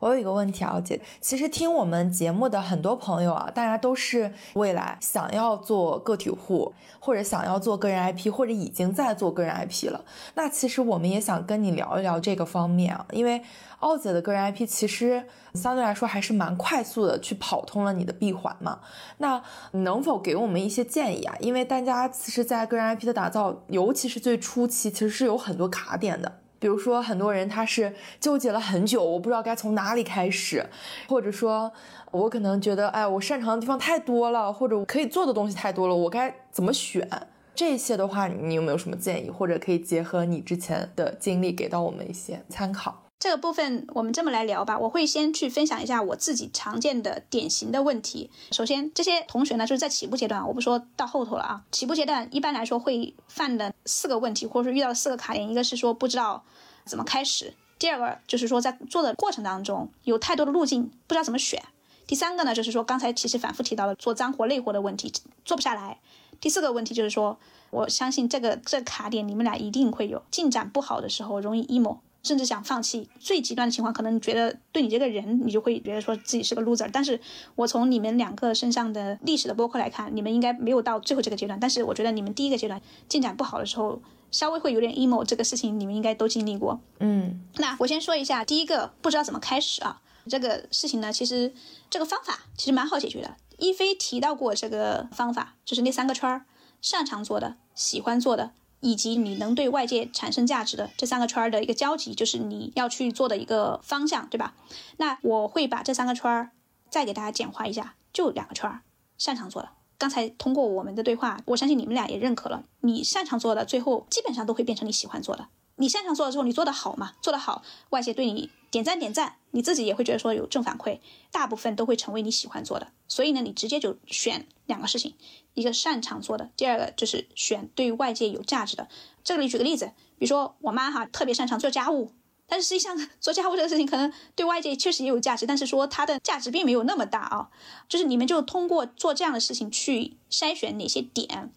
我有一个问题啊，姐，其实听我们节目的很多朋友啊，大家都是未来想要做个体户，或者想要做个人 IP，或者已经在做个人 IP 了。那其实我们也想跟你聊一聊这个方面啊，因为奥姐的个人 IP 其实相对来说还是蛮快速的去跑通了你的闭环嘛。那能否给我们一些建议啊？因为大家其实，在个人 IP 的打造，尤其是最初期，其实是有很多卡点的。比如说，很多人他是纠结了很久，我不知道该从哪里开始，或者说，我可能觉得，哎，我擅长的地方太多了，或者我可以做的东西太多了，我该怎么选？这些的话，你有没有什么建议，或者可以结合你之前的经历给到我们一些参考？这个部分我们这么来聊吧，我会先去分享一下我自己常见的典型的问题。首先，这些同学呢，就是在起步阶段，我不说到后头了啊。起步阶段一般来说会犯的四个问题，或者说遇到四个卡点，一个是说不知道怎么开始；第二个就是说在做的过程当中有太多的路径，不知道怎么选；第三个呢，就是说刚才其实反复提到了做脏活累活的问题，做不下来；第四个问题就是说，我相信这个这卡点你们俩一定会有，进展不好的时候容易 emo。甚至想放弃，最极端的情况，可能你觉得对你这个人，你就会觉得说自己是个 loser。但是我从你们两个身上的历史的播客来看，你们应该没有到最后这个阶段。但是我觉得你们第一个阶段进展不好的时候，稍微会有点 emo，这个事情你们应该都经历过。嗯，那我先说一下第一个，不知道怎么开始啊，这个事情呢，其实这个方法其实蛮好解决的。一菲提到过这个方法，就是那三个圈儿，擅长做的，喜欢做的。以及你能对外界产生价值的这三个圈儿的一个交集，就是你要去做的一个方向，对吧？那我会把这三个圈儿再给大家简化一下，就两个圈儿，擅长做的。刚才通过我们的对话，我相信你们俩也认可了，你擅长做的，最后基本上都会变成你喜欢做的。你擅长做的之后，你做得好嘛？做得好，外界对你点赞点赞，你自己也会觉得说有正反馈，大部分都会成为你喜欢做的。所以呢，你直接就选两个事情，一个擅长做的，第二个就是选对外界有价值的。这里举个例子，比如说我妈哈特别擅长做家务，但是实际上 做家务这个事情可能对外界确实也有价值，但是说它的价值并没有那么大啊。就是你们就通过做这样的事情去筛选哪些点。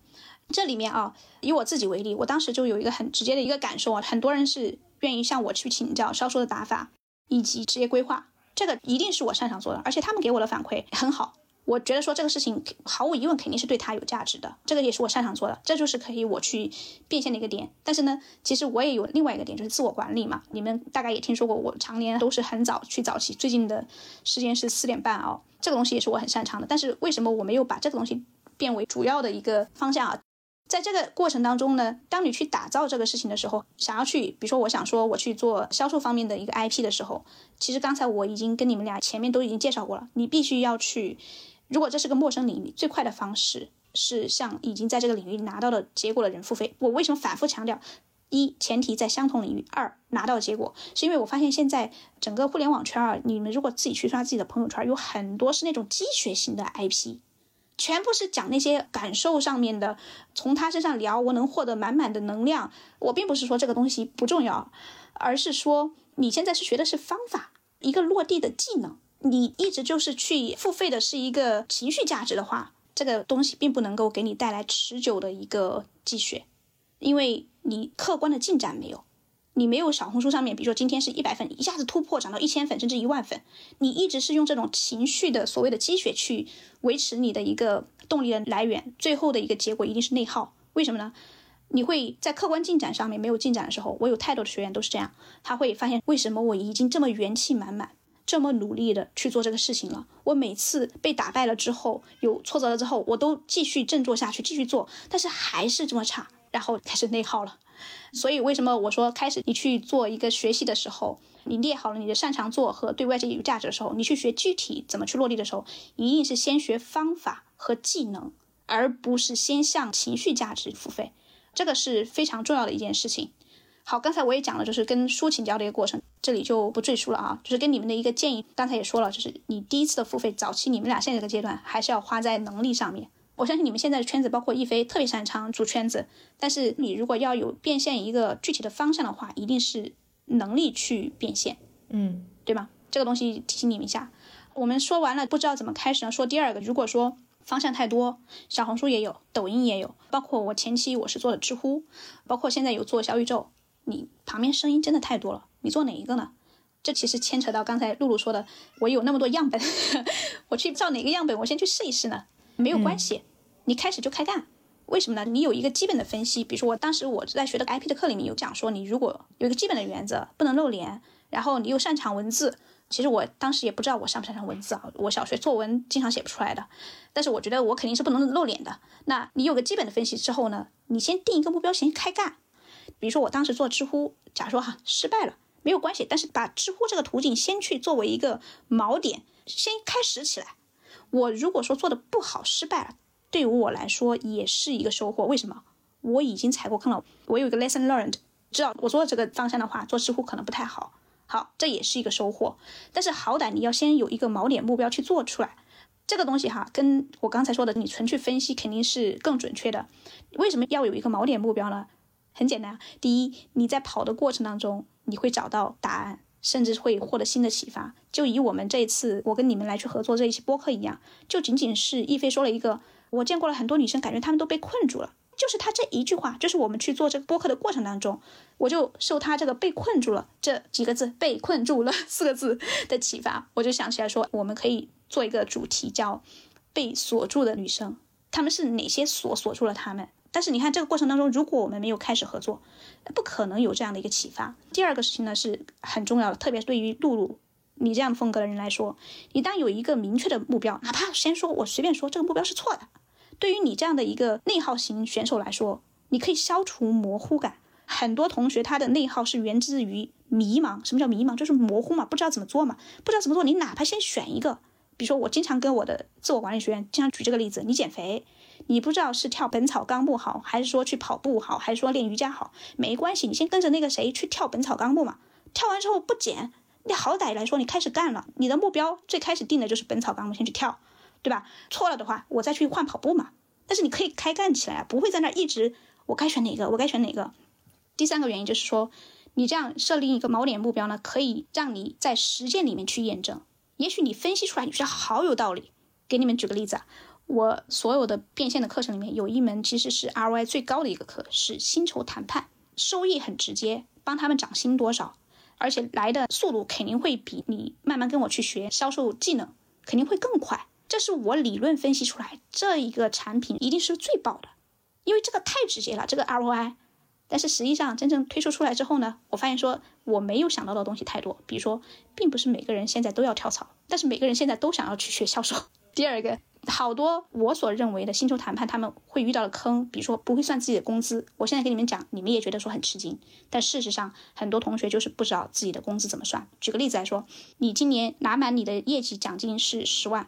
这里面啊，以我自己为例，我当时就有一个很直接的一个感受啊，很多人是愿意向我去请教销售的打法以及职业规划，这个一定是我擅长做的，而且他们给我的反馈很好，我觉得说这个事情毫无疑问肯定是对他有价值的，这个也是我擅长做的，这就是可以我去变现的一个点。但是呢，其实我也有另外一个点，就是自我管理嘛，你们大概也听说过，我常年都是很早去早起，最近的时间是四点半哦，这个东西也是我很擅长的。但是为什么我没有把这个东西变为主要的一个方向啊？在这个过程当中呢，当你去打造这个事情的时候，想要去，比如说我想说我去做销售方面的一个 IP 的时候，其实刚才我已经跟你们俩前面都已经介绍过了，你必须要去，如果这是个陌生领域，最快的方式是向已经在这个领域拿到了结果的人付费。我为什么反复强调，一前提在相同领域，二拿到结果，是因为我发现现在整个互联网圈啊，你们如果自己去刷自己的朋友圈，有很多是那种积雪型的 IP。全部是讲那些感受上面的，从他身上聊，我能获得满满的能量。我并不是说这个东西不重要，而是说你现在是学的是方法，一个落地的技能。你一直就是去付费的是一个情绪价值的话，这个东西并不能够给你带来持久的一个积雪，因为你客观的进展没有。你没有小红书上面，比如说今天是一百粉，一下子突破涨到一千粉甚至一万粉，你一直是用这种情绪的所谓的积雪去维持你的一个动力的来源，最后的一个结果一定是内耗。为什么呢？你会在客观进展上面没有进展的时候，我有太多的学员都是这样，他会发现为什么我已经这么元气满满，这么努力的去做这个事情了，我每次被打败了之后，有挫折了之后，我都继续振作下去继续做，但是还是这么差，然后开始内耗了。所以，为什么我说开始你去做一个学习的时候，你列好了你的擅长做和对外界有价值的时候，你去学具体怎么去落地的时候，一定是先学方法和技能，而不是先向情绪价值付费，这个是非常重要的一件事情。好，刚才我也讲了，就是跟书请教的一个过程，这里就不赘述了啊。就是跟你们的一个建议，刚才也说了，就是你第一次的付费，早期你们俩现在这个阶段还是要花在能力上面。我相信你们现在的圈子，包括亦菲，特别擅长组圈子。但是你如果要有变现一个具体的方向的话，一定是能力去变现，嗯，对吗？这个东西提醒你们一下。我们说完了，不知道怎么开始呢？说第二个，如果说方向太多，小红书也有，抖音也有，包括我前期我是做的知乎，包括现在有做小宇宙，你旁边声音真的太多了，你做哪一个呢？这其实牵扯到刚才露露说的，我有那么多样本，我去照哪个样本，我先去试一试呢？没有关系，你开始就开干。为什么呢？你有一个基本的分析，比如说我当时我在学的 IP 的课里面有讲说，你如果有一个基本的原则，不能露脸，然后你又擅长文字，其实我当时也不知道我擅不擅长文字啊，我小学作文经常写不出来的，但是我觉得我肯定是不能露脸的。那你有个基本的分析之后呢，你先定一个目标，先开干。比如说我当时做知乎，假如说哈失败了没有关系，但是把知乎这个途径先去作为一个锚点，先开始起来。我如果说做的不好失败了。对于我来说也是一个收获，为什么？我已经踩过坑了，我有一个 lesson learned，知道我做这个方向的话，做知乎可能不太好，好，这也是一个收获。但是好歹你要先有一个锚点目标去做出来，这个东西哈，跟我刚才说的，你纯去分析肯定是更准确的。为什么要有一个锚点目标呢？很简单，第一，你在跑的过程当中，你会找到答案，甚至会获得新的启发。就以我们这一次我跟你们来去合作这一期播客一样，就仅仅是亦菲说了一个。我见过了很多女生，感觉她们都被困住了。就是她这一句话，就是我们去做这个播客的过程当中，我就受她这个被困住了这几个字“被困住了”四个字的启发，我就想起来说，我们可以做一个主题叫“被锁住的女生”，她们是哪些锁锁住了她们？但是你看这个过程当中，如果我们没有开始合作，不可能有这样的一个启发。第二个事情呢是很重要的，特别是对于露露你这样风格的人来说，你当有一个明确的目标，哪怕先说我随便说这个目标是错的。对于你这样的一个内耗型选手来说，你可以消除模糊感。很多同学他的内耗是源自于迷茫。什么叫迷茫？就是模糊嘛，不知道怎么做嘛，不知道怎么做。你哪怕先选一个，比如说我经常跟我的自我管理学员经常举这个例子：你减肥，你不知道是跳《本草纲目》好，还是说去跑步好，还是说练瑜伽好，没关系，你先跟着那个谁去跳《本草纲目》嘛。跳完之后不减，你好歹来说你开始干了，你的目标最开始定的就是《本草纲目》，先去跳。对吧？错了的话，我再去换跑步嘛。但是你可以开干起来，不会在那一直我该选哪个，我该选哪个。第三个原因就是说，你这样设立一个锚点目标呢，可以让你在实践里面去验证。也许你分析出来，你觉得好有道理。给你们举个例子啊，我所有的变现的课程里面有一门其实是 ROI 最高的一个课，是薪酬谈判，收益很直接，帮他们涨薪多少，而且来的速度肯定会比你慢慢跟我去学销售技能肯定会更快。这是我理论分析出来，这一个产品一定是最爆的，因为这个太直接了，这个 ROI。但是实际上真正推出出来之后呢，我发现说我没有想到的东西太多，比如说，并不是每个人现在都要跳槽，但是每个人现在都想要去学销售。第二个，好多我所认为的薪酬谈判他们会遇到的坑，比如说不会算自己的工资。我现在跟你们讲，你们也觉得说很吃惊，但事实上很多同学就是不知道自己的工资怎么算。举个例子来说，你今年拿满你的业绩奖金是十万。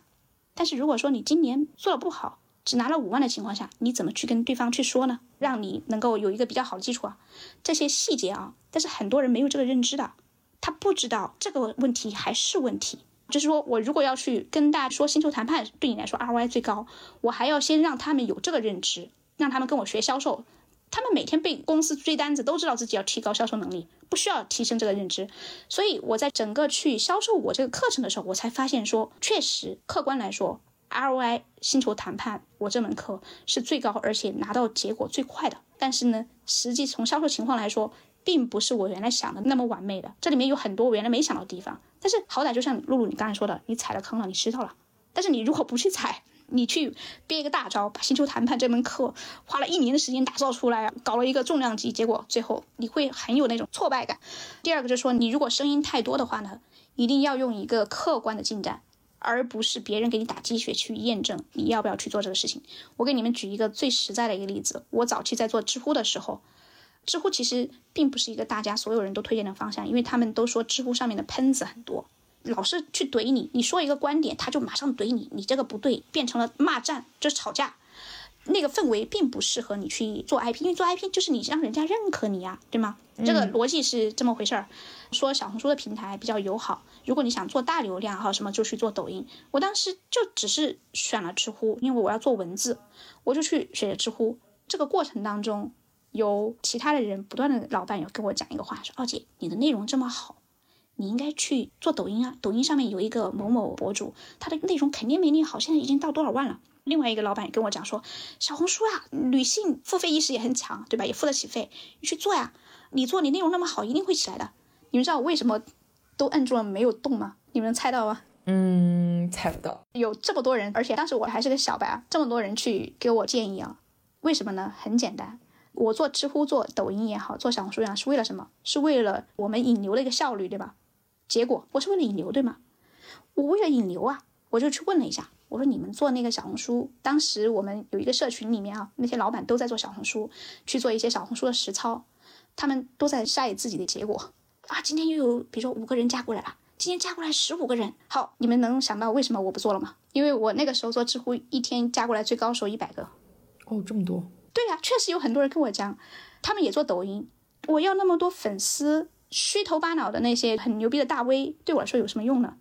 但是如果说你今年做的不好，只拿了五万的情况下，你怎么去跟对方去说呢？让你能够有一个比较好的基础啊，这些细节啊，但是很多人没有这个认知的，他不知道这个问题还是问题。就是说我如果要去跟大家说薪酬谈判对你来说 ROI 最高，我还要先让他们有这个认知，让他们跟我学销售。他们每天被公司追单子，都知道自己要提高销售能力，不需要提升这个认知。所以我在整个去销售我这个课程的时候，我才发现说，确实客观来说，ROI 薪酬谈判我这门课是最高，而且拿到结果最快的。但是呢，实际从销售情况来说，并不是我原来想的那么完美的。这里面有很多我原来没想到的地方。但是好歹就像露露你刚才说的，你踩了坑了，你知道了。但是你如果不去踩，你去憋一个大招，把星球谈判这门课花了一年的时间打造出来，搞了一个重量级，结果最后你会很有那种挫败感。第二个就是说，你如果声音太多的话呢，一定要用一个客观的进展，而不是别人给你打鸡血去验证你要不要去做这个事情。我给你们举一个最实在的一个例子，我早期在做知乎的时候，知乎其实并不是一个大家所有人都推荐的方向，因为他们都说知乎上面的喷子很多。老是去怼你，你说一个观点，他就马上怼你，你这个不对，变成了骂战，就是吵架，那个氛围并不适合你去做 IP，因为做 IP 就是你让人家认可你呀，对吗？这个逻辑是这么回事儿。说小红书的平台比较友好，如果你想做大流量哈什么，就去做抖音。我当时就只是选了知乎，因为我要做文字，我就去学知乎。这个过程当中，有其他的人不断的老板有跟我讲一个话，说：“二姐，你的内容这么好。”你应该去做抖音啊！抖音上面有一个某某博主，他的内容肯定没你好，现在已经到多少万了。另外一个老板也跟我讲说，小红书啊，女性付费意识也很强，对吧？也付得起费，你去做呀。你做你内容那么好，一定会起来的。你们知道为什么都摁住了没有动吗？你们能猜到吗？嗯，猜不到。有这么多人，而且当时我还是个小白啊，这么多人去给我建议啊，为什么呢？很简单，我做知乎、做抖音也好，做小红书也好，是为了什么？是为了我们引流的一个效率，对吧？结果我是为了引流，对吗？我为了引流啊，我就去问了一下，我说你们做那个小红书，当时我们有一个社群里面啊，那些老板都在做小红书，去做一些小红书的实操，他们都在晒自己的结果啊。今天又有比如说五个人加过来了，今天加过来十五个人，好，你们能想到为什么我不做了吗？因为我那个时候做知乎，一天加过来最高时候一百个。哦，这么多。对呀，确实有很多人跟我讲，他们也做抖音，我要那么多粉丝，虚头巴脑的那些很牛逼的大 V，对我来说有什么用呢？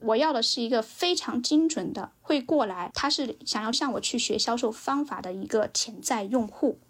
我要的是一个非常精准的会过来，他是想要向我去学销售方法的一个潜在用户。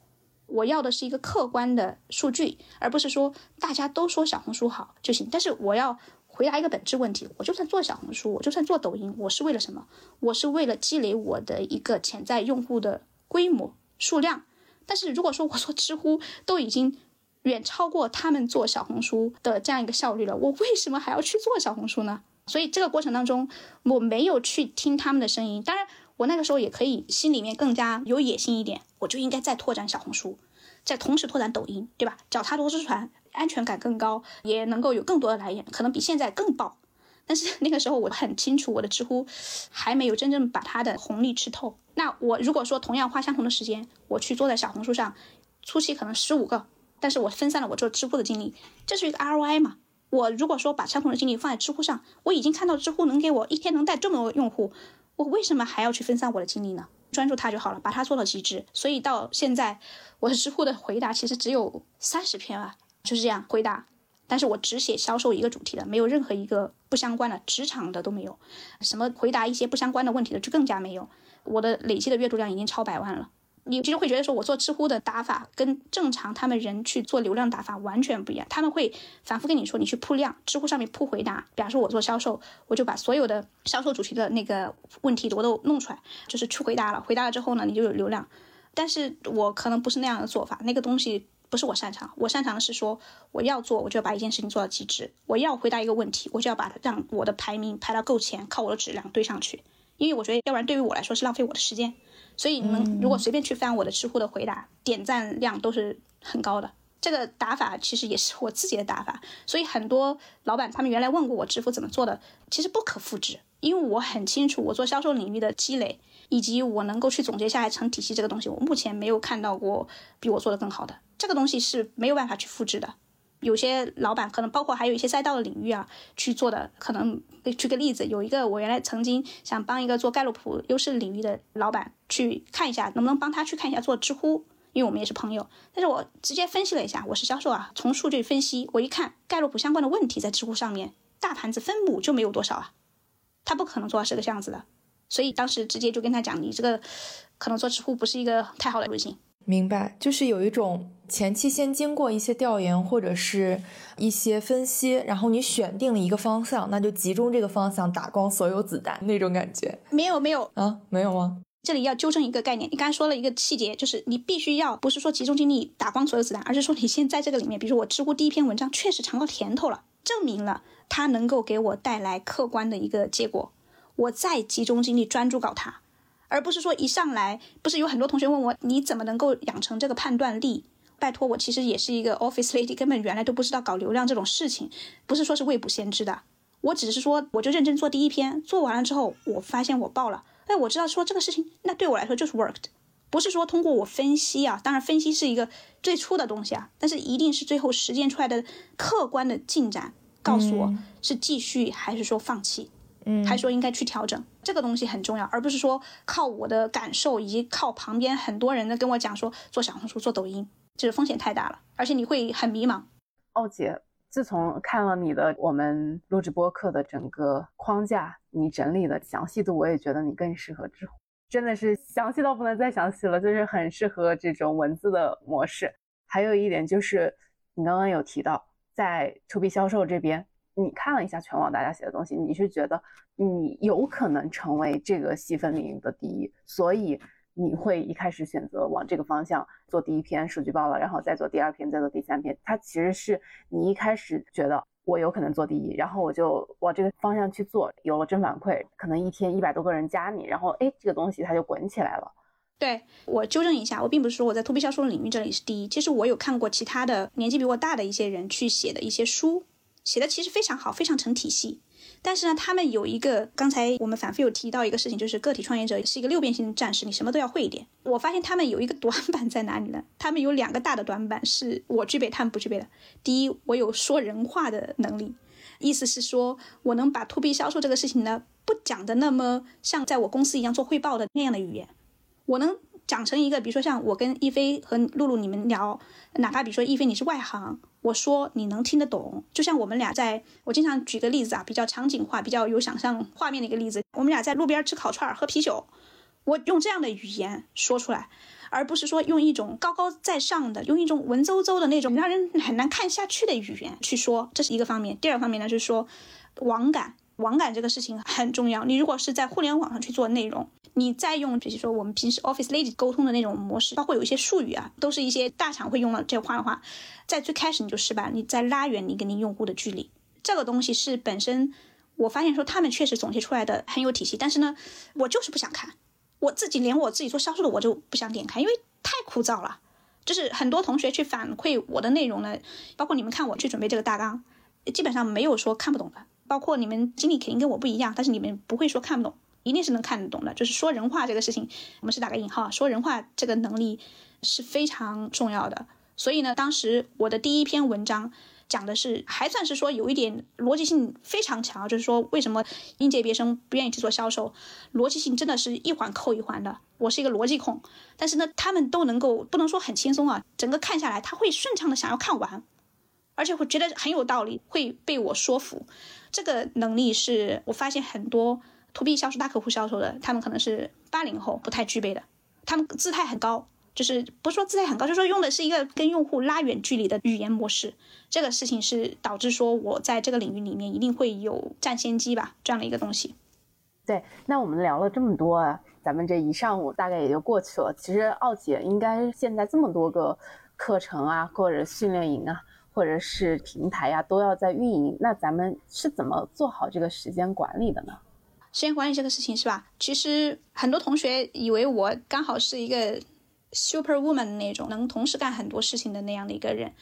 我要的是一个客观的数据，而不是说大家都说小红书好就行。但是我要回答一个本质问题：我就算做小红书，我就算做抖音，我是为了什么？我是为了积累我的一个潜在用户的规模数量。但是如果说我做知乎都已经远超过他们做小红书的这样一个效率了，我为什么还要去做小红书呢？所以这个过程当中，我没有去听他们的声音。当然，我那个时候也可以心里面更加有野心一点，我就应该再拓展小红书，再同时拓展抖音，对吧？脚踏多只船，安全感更高，也能够有更多的来源，可能比现在更爆。但是那个时候我很清楚，我的知乎还没有真正把它的红利吃透。那我如果说同样花相同的时间，我去做在小红书上，初期可能十五个，但是我分散了我做知乎的精力，这是一个 ROI 嘛？我如果说把相同的精力放在知乎上，我已经看到知乎能给我一天能带这么多用户，我为什么还要去分散我的精力呢？专注它就好了，把它做到极致。所以到现在，我的知乎的回答其实只有三十篇啊，就是这样回答。但是我只写销售一个主题的，没有任何一个不相关的，职场的都没有，什么回答一些不相关的问题的就更加没有。我的累计的阅读量已经超百万了。你其实会觉得说，我做知乎的打法跟正常他们人去做流量打法完全不一样。他们会反复跟你说，你去铺量，知乎上面铺回答。比方说，我做销售，我就把所有的销售主题的那个问题我都弄出来，就是去回答了。回答了之后呢，你就有流量。但是我可能不是那样的做法，那个东西不是我擅长。我擅长的是说，我要做，我就要把一件事情做到极致。我要回答一个问题，我就要把它让我的排名排到够前，靠我的质量堆上去。因为我觉得，要不然对于我来说是浪费我的时间。所以你们如果随便去翻我的知乎的回答，点赞量都是很高的。这个打法其实也是我自己的打法，所以很多老板他们原来问过我知乎怎么做的，其实不可复制。因为我很清楚我做销售领域的积累，以及我能够去总结下来成体系这个东西，我目前没有看到过比我做的更好的。这个东西是没有办法去复制的。有些老板可能包括还有一些赛道的领域啊去做的，可能举个例子，有一个我原来曾经想帮一个做盖洛普优势领域的老板去看一下，能不能帮他去看一下做知乎，因为我们也是朋友。但是我直接分析了一下，我是销售啊，从数据分析，我一看盖洛普相关的问题在知乎上面，大盘子分母就没有多少啊，他不可能做到这个样子的。所以当时直接就跟他讲，你这个可能做知乎不是一个太好的路径。明白，就是有一种前期先经过一些调研或者是一些分析，然后你选定了一个方向，那就集中这个方向打光所有子弹那种感觉。没有没有啊，没有吗？这里要纠正一个概念，你刚才说了一个细节，就是你必须要不是说集中精力打光所有子弹，而是说你现在这个里面，比如说我知乎第一篇文章确实尝到甜头了，证明了它能够给我带来客观的一个结果，我再集中精力专注搞它。而不是说一上来，不是有很多同学问我，你怎么能够养成这个判断力？拜托，我其实也是一个 office lady，根本原来都不知道搞流量这种事情，不是说是未卜先知的。我只是说，我就认真做第一篇，做完了之后，我发现我爆了。哎，我知道说这个事情，那对我来说就是 worked，不是说通过我分析啊，当然分析是一个最初的东西啊，但是一定是最后实践出来的客观的进展，告诉我是继续还是说放弃。嗯，还说应该去调整这个东西很重要，而不是说靠我的感受以及靠旁边很多人的跟我讲说做小红书、做抖音，这个风险太大了，而且你会很迷茫。奥姐，自从看了你的我们录制播客的整个框架，你整理的详细度，我也觉得你更适合知乎，真的是详细到不能再详细了，就是很适合这种文字的模式。还有一点就是，你刚刚有提到在 to B 销售这边。你看了一下全网大家写的东西，你是觉得你有可能成为这个细分领域的第一，所以你会一开始选择往这个方向做第一篇数据报了，然后再做第二篇，再做第三篇。它其实是你一开始觉得我有可能做第一，然后我就往这个方向去做，有了正反馈，可能一天一百多个人加你，然后哎，这个东西它就滚起来了。对我纠正一下，我并不是说我在 to B 销售领域这里是第一，其实我有看过其他的年纪比我大的一些人去写的一些书，写的其实非常好，非常成体系。但是呢，他们有一个，刚才我们反复有提到一个事情，就是个体创业者是一个六边形战士，你什么都要会一点。我发现他们有一个短板在哪里呢？他们有两个大的短板是我具备，他们不具备的。第一，我有说人话的能力，意思是说我能把 to B 销售这个事情呢，不讲的那么像在我公司一样做汇报的那样的语言。我能讲成一个，比如说像我跟一菲和露露你们聊，哪怕比如说一菲你是外行，我说你能听得懂。就像我们俩在，我经常举个例子啊，比较场景化、比较有想象画面的一个例子，我们俩在路边吃烤串儿喝啤酒，我用这样的语言说出来，而不是说用一种高高在上的、用一种文绉绉的那种让人很难看下去的语言去说，这是一个方面。第二个方面呢，就是说网感，网感这个事情很重要。你如果是在互联网上去做内容。你再用，比如说我们平时 Office Lady 沟通的那种模式，包括有一些术语啊，都是一些大厂会用的这话的话，在最开始你就失败，你在拉远你跟你用户的距离。这个东西是本身，我发现说他们确实总结出来的很有体系，但是呢，我就是不想看，我自己连我自己做销售的我就不想点开，因为太枯燥了。就是很多同学去反馈我的内容呢，包括你们看我去准备这个大纲，基本上没有说看不懂的，包括你们经历肯定跟我不一样，但是你们不会说看不懂。一定是能看得懂的，就是说人话这个事情，我们是打个引号，说人话这个能力是非常重要的。所以呢，当时我的第一篇文章讲的是，还算是说有一点逻辑性非常强，就是说为什么应届毕业生不愿意去做销售，逻辑性真的是一环扣一环的。我是一个逻辑控，但是呢，他们都能够不能说很轻松啊，整个看下来他会顺畅的想要看完，而且会觉得很有道理，会被我说服。这个能力是我发现很多。To B 销售大客户销售的，他们可能是八零后不太具备的，他们姿态很高，就是不是说姿态很高，就是说用的是一个跟用户拉远距离的语言模式。这个事情是导致说我在这个领域里面一定会有占先机吧，这样的一个东西。对，那我们聊了这么多，啊，咱们这一上午大概也就过去了。其实奥姐应该现在这么多个课程啊，或者训练营啊，或者是平台呀，都要在运营，那咱们是怎么做好这个时间管理的呢？时间管理这个事情是吧？其实很多同学以为我刚好是一个 super woman 那种能同时干很多事情的那样的一个人。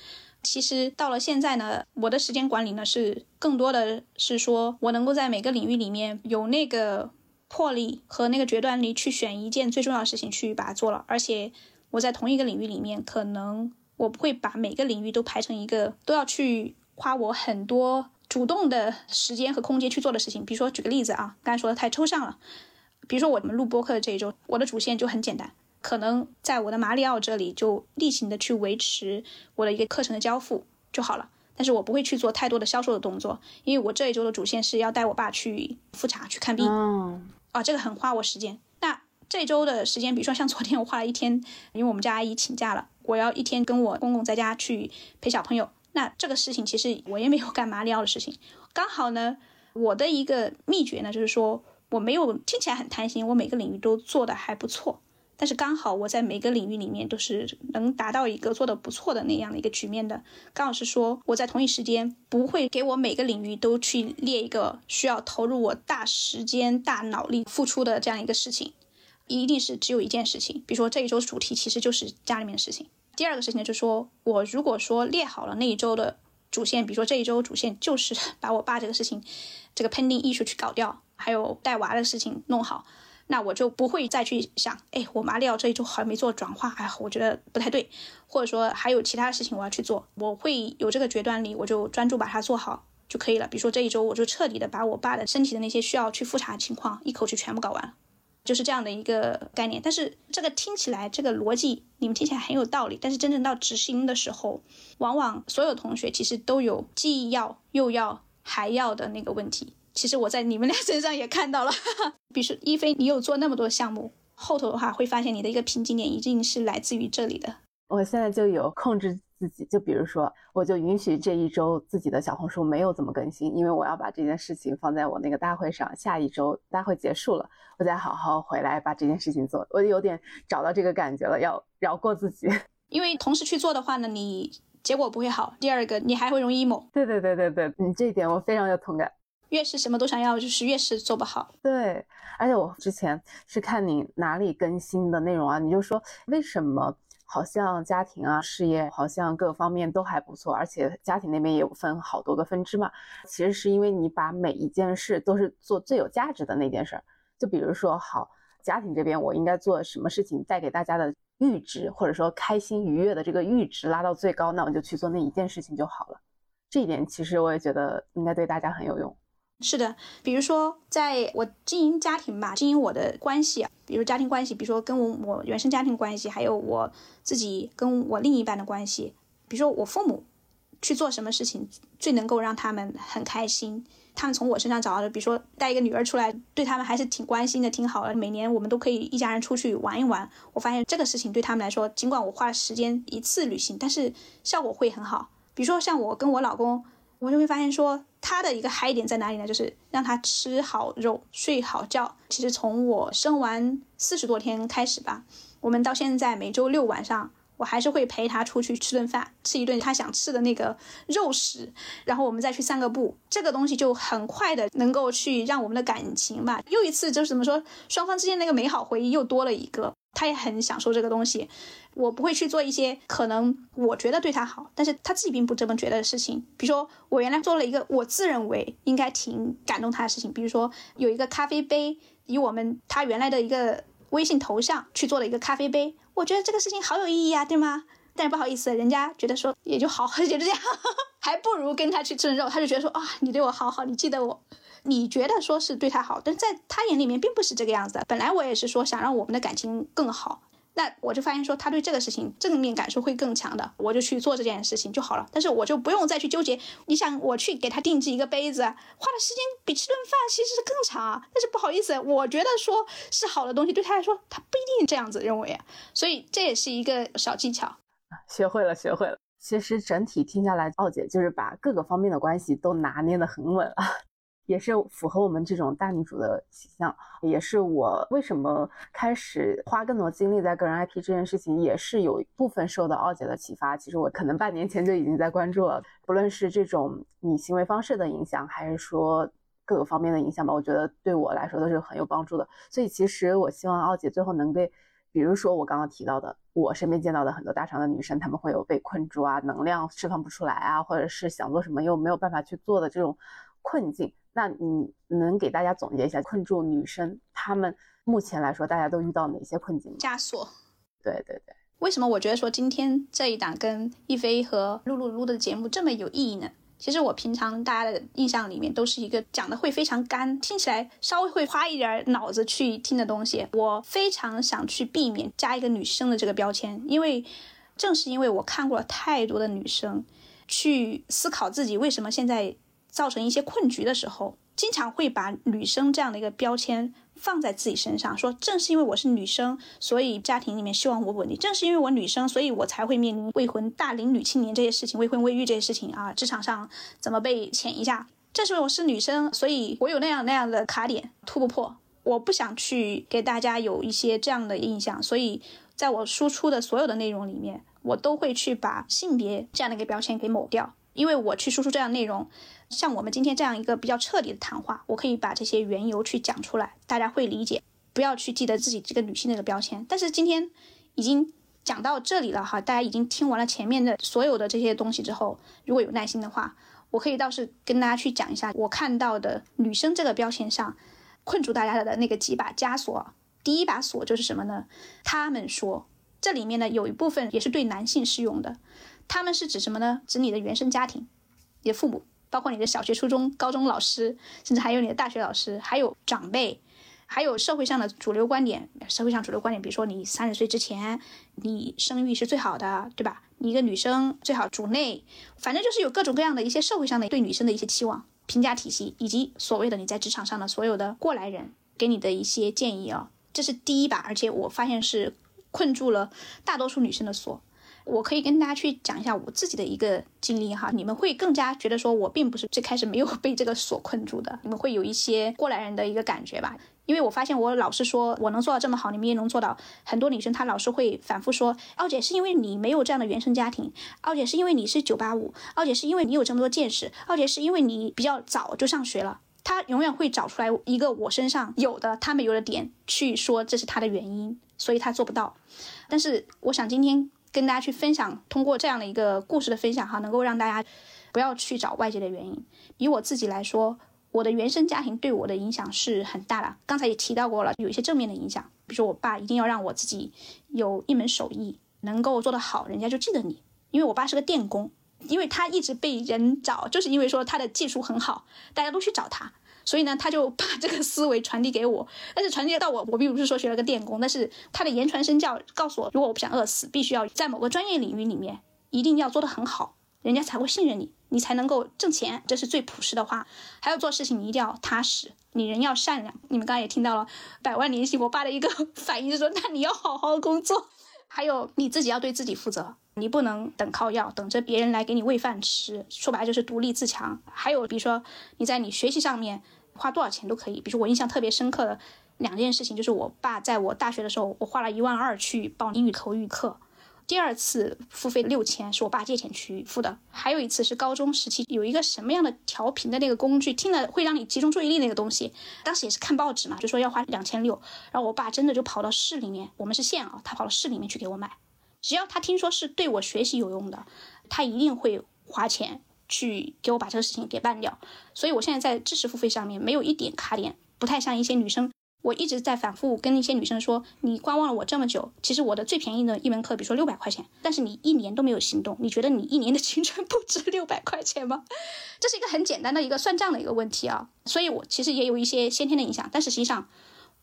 其实到了现在呢，我的时间管理呢是更多的是说我能够在每个领域里面有那个魄力和那个决断力去选一件最重要的事情去把它做了。而且我在同一个领域里面，可能我不会把每个领域都排成一个都要去花我很多。主动的时间和空间去做的事情，比如说举个例子啊，刚才说的太抽象了。比如说我们录播课的这一周，我的主线就很简单，可能在我的马里奥这里就例行的去维持我的一个课程的交付就好了。但是我不会去做太多的销售的动作，因为我这一周的主线是要带我爸去复查去看病。啊，这个很花我时间。那这周的时间，比如说像昨天我花了一天，因为我们家阿姨请假了，我要一天跟我公公在家去陪小朋友。那这个事情其实我也没有干嘛里奥的事情，刚好呢，我的一个秘诀呢，就是说我没有听起来很贪心，我每个领域都做的还不错，但是刚好我在每个领域里面都是能达到一个做的不错的那样的一个局面的，刚好是说我在同一时间不会给我每个领域都去列一个需要投入我大时间、大脑力付出的这样一个事情，一定是只有一件事情，比如说这一周主题其实就是家里面的事情。第二个事情呢，就是说我如果说列好了那一周的主线，比如说这一周主线就是把我爸这个事情，这个 pending 艺术去搞掉，还有带娃的事情弄好，那我就不会再去想，哎，我妈料这一周好像没做转化，哎，我觉得不太对，或者说还有其他事情我要去做，我会有这个决断力，我就专注把它做好就可以了。比如说这一周，我就彻底的把我爸的身体的那些需要去复查的情况，一口气全部搞完。就是这样的一个概念，但是这个听起来这个逻辑你们听起来很有道理，但是真正到执行的时候，往往所有同学其实都有既要又要还要的那个问题。其实我在你们俩身上也看到了，比如说一菲，你有做那么多项目，后头的话会发现你的一个瓶颈点一定是来自于这里的。我现在就有控制。自己就比如说，我就允许这一周自己的小红书没有怎么更新，因为我要把这件事情放在我那个大会上。下一周大会结束了，我再好好回来把这件事情做。我有点找到这个感觉了，要饶过自己。因为同时去做的话呢，你结果不会好。第二个，你还会容易 emo。对对对对对，你这一点我非常有同感。越是什么都想要，就是越是做不好。对，而且我之前是看你哪里更新的内容啊，你就说为什么好像家庭啊、事业好像各方面都还不错，而且家庭那边也有分好多个分支嘛。其实是因为你把每一件事都是做最有价值的那件事儿。就比如说，好，家庭这边我应该做什么事情带给大家的阈值，或者说开心愉悦的这个阈值拉到最高，那我就去做那一件事情就好了。这一点其实我也觉得应该对大家很有用。是的，比如说，在我经营家庭吧，经营我的关系，比如家庭关系，比如说跟我我原生家庭关系，还有我自己跟我另一半的关系，比如说我父母去做什么事情最能够让他们很开心，他们从我身上找到的，比如说带一个女儿出来，对他们还是挺关心的，挺好的。每年我们都可以一家人出去玩一玩，我发现这个事情对他们来说，尽管我花了时间一次旅行，但是效果会很好。比如说像我跟我老公。我就会发现说，他的一个嗨点在哪里呢？就是让他吃好肉、睡好觉。其实从我生完四十多天开始吧，我们到现在每周六晚上，我还是会陪他出去吃顿饭，吃一顿他想吃的那个肉食，然后我们再去散个步。这个东西就很快的能够去让我们的感情吧，又一次就是怎么说，双方之间那个美好回忆又多了一个。他也很享受这个东西，我不会去做一些可能我觉得对他好，但是他自己并不这么觉得的事情。比如说，我原来做了一个我自认为应该挺感动他的事情，比如说有一个咖啡杯，以我们他原来的一个微信头像去做了一个咖啡杯，我觉得这个事情好有意义啊，对吗？但是不好意思，人家觉得说也就好，也就这样，还不如跟他去吃肉，他就觉得说啊，你对我好好，你记得我。你觉得说是对他好，但是在他眼里面并不是这个样子。本来我也是说想让我们的感情更好，那我就发现说他对这个事情正面感受会更强的，我就去做这件事情就好了。但是我就不用再去纠结。你想我去给他定制一个杯子，花的时间比吃顿饭其实是更长啊。但是不好意思，我觉得说是好的东西，对他来说他不一定这样子认为。所以这也是一个小技巧，学会了，学会了。其实整体听下来，奥姐就是把各个方面的关系都拿捏的很稳了。也是符合我们这种大女主的形象，也是我为什么开始花更多精力在个人 IP 这件事情，也是有一部分受到奥姐的启发。其实我可能半年前就已经在关注了，不论是这种你行为方式的影响，还是说各个方面的影响吧，我觉得对我来说都是很有帮助的。所以其实我希望奥姐最后能给，比如说我刚刚提到的，我身边见到的很多大厂的女生，她们会有被困住啊，能量释放不出来啊，或者是想做什么又没有办法去做的这种困境。那你能给大家总结一下困住女生，她们目前来说大家都遇到哪些困境？枷锁。对对对。为什么我觉得说今天这一档跟一菲和露露录的节目这么有意义呢？其实我平常大家的印象里面都是一个讲的会非常干，听起来稍微会花一点脑子去听的东西。我非常想去避免加一个女生的这个标签，因为正是因为我看过了太多的女生去思考自己为什么现在。造成一些困局的时候，经常会把女生这样的一个标签放在自己身上，说正是因为我是女生，所以家庭里面希望我稳定；正是因为我女生，所以我才会面临未婚大龄女青年这些事情、未婚未育这些事情啊，职场上怎么被潜一下？正是因为我是女生，所以我有那样那样的卡点突不破。我不想去给大家有一些这样的印象，所以在我输出的所有的内容里面，我都会去把性别这样的一个标签给抹掉，因为我去输出这样内容。像我们今天这样一个比较彻底的谈话，我可以把这些缘由去讲出来，大家会理解。不要去记得自己这个女性这个标签。但是今天已经讲到这里了哈，大家已经听完了前面的所有的这些东西之后，如果有耐心的话，我可以倒是跟大家去讲一下我看到的女生这个标签上困住大家的那个几把枷锁。第一把锁就是什么呢？他们说这里面呢有一部分也是对男性适用的，他们是指什么呢？指你的原生家庭，你的父母。包括你的小学、初中、高中老师，甚至还有你的大学老师，还有长辈，还有社会上的主流观点。社会上主流观点，比如说你三十岁之前，你生育是最好的，对吧？你一个女生最好主内，反正就是有各种各样的一些社会上的对女生的一些期望、评价体系，以及所谓的你在职场上的所有的过来人给你的一些建议啊，这是第一把，而且我发现是困住了大多数女生的锁。我可以跟大家去讲一下我自己的一个经历哈，你们会更加觉得说我并不是最开始没有被这个所困住的，你们会有一些过来人的一个感觉吧。因为我发现我老是说我能做到这么好，你们也能做到。很多女生她老是会反复说，奥姐是因为你没有这样的原生家庭，奥姐是因为你是九八五，奥姐是因为你有这么多见识，奥姐是因为你比较早就上学了。她永远会找出来一个我身上有的她没有的点去说这是她的原因，所以她做不到。但是我想今天跟大家去分享，通过这样的一个故事的分享哈，能够让大家不要去找外界的原因。以我自己来说。我的原生家庭对我的影响是很大的，刚才也提到过了，有一些正面的影响，比如说我爸一定要让我自己有一门手艺，能够做得好，人家就记得你。因为我爸是个电工，因为他一直被人找，就是因为说他的技术很好，大家都去找他，所以呢，他就把 这个思维传递给我。但是传递到我，我并不是说学了个电工，但是他的言传身教告诉我，如果我不想饿死，必须要在某个专业领域里面一定要做得很好，人家才会信任你。你才能够挣钱，这是最朴实的话。还有做事情，你一定要踏实，你人要善良。你们刚刚也听到了，百万年薪，我爸的一个 反应是说，那你要好好工作。还有你自己要对自己负责，你不能等靠要，等着别人来给你喂饭吃。说白了就是独立自强。还有比如说你在你学习上面花多少钱都可以。比如说我印象特别深刻的两件事情，就是我爸在我大学的时候，我花了一万二去报英语口语课。第二次付费六千是我爸借钱去付的，还有一次是高中时期有一个什么样的调频的那个工具，听了会让你集中注意力那个东西，当时也是看报纸嘛，就说要花两千六，然后我爸真的就跑到市里面，我们是县啊，他跑到市里面去给我买，只要他听说是对我学习有用的，他一定会花钱去给我把这个事情给办掉，所以我现在在知识付费上面没有一点卡点，不太像一些女生。我一直在反复跟一些女生说，你观望了我这么久，其实我的最便宜的一门课，比如说六百块钱，但是你一年都没有行动，你觉得你一年的青春不值六百块钱吗？这是一个很简单的一个算账的一个问题啊。所以，我其实也有一些先天的影响，但是实际上，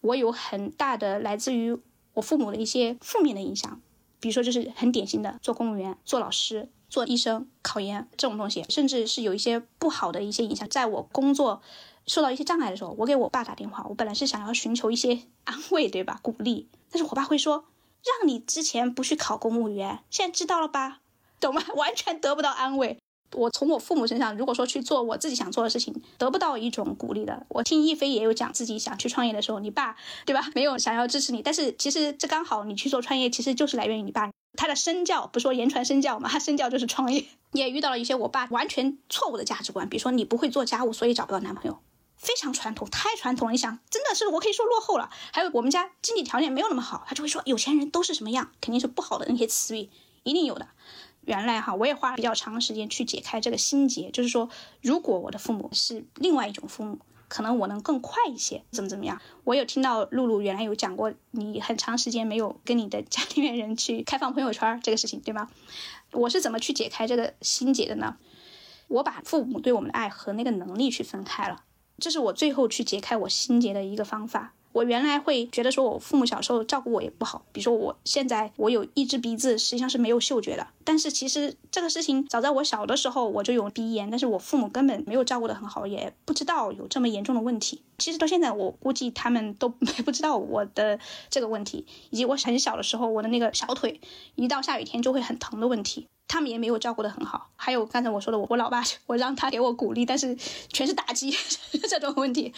我有很大的来自于我父母的一些负面的影响，比如说就是很典型的做公务员、做老师、做医生、考研这种东西，甚至是有一些不好的一些影响，在我工作。受到一些障碍的时候，我给我爸打电话，我本来是想要寻求一些安慰，对吧？鼓励，但是我爸会说，让你之前不去考公务员，现在知道了吧？懂吗？完全得不到安慰。我从我父母身上，如果说去做我自己想做的事情，得不到一种鼓励的。我听一飞也有讲自己想去创业的时候，你爸，对吧？没有想要支持你，但是其实这刚好你去做创业，其实就是来源于你爸，他的身教，不说言传身教嘛，他身教就是创业。也遇到了一些我爸完全错误的价值观，比如说你不会做家务，所以找不到男朋友。非常传统，太传统了。你想，真的是我可以说落后了。还有我们家经济条件没有那么好，他就会说有钱人都是什么样，肯定是不好的那些词语一定有的。原来哈，我也花了比较长时间去解开这个心结，就是说，如果我的父母是另外一种父母，可能我能更快一些，怎么怎么样。我有听到露露原来有讲过，你很长时间没有跟你的 家里面人去开放朋友圈这个事情，对吗？我是怎么去解开这个心结的呢？我把父母对我们的爱和那个能力去分开了。这是我最后去解开我心结的一个方法。我原来会觉得说，我父母小时候照顾我也不好。比如说，我现在我有一只鼻子，实际上是没有嗅觉的。但是其实这个事情早在我小的时候我就有鼻炎，但是我父母根本没有照顾得很好，也不知道有这么严重的问题。其实到现在，我估计他们都 不知道我的这个问题，以及我很小的时候我的那个小腿一到下雨天就会很疼的问题。他们也没有照顾得很好，还有刚才我说的，我我老爸，我让他给我鼓励，但是全是打击 这种问题。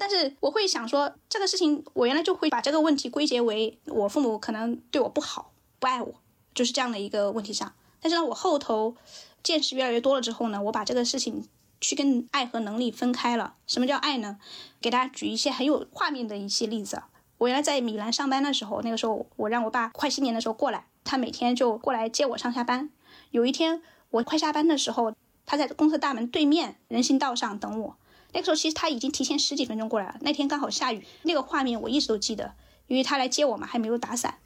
但是我会想说，这个事情我原来就会把这个问题归结为我父母可能对我不好，不爱我，就是这样的一个问题上。但是呢，我后头见识越来越多了之后呢，我把这个事情去跟爱和能力分开了。什么叫爱呢？给大家举一些很有画面的一些例子。我原来在米兰上班的时候，那个时候我让我爸快新年的时候过来，他每天就过来接我上下班。有一天我快下班的时候，他在公司大门对面人行道上等我。那个时候其实他已经提前十几分钟过来了。那天刚好下雨，那个画面我一直都记得，因为他来接我嘛，还没有打伞，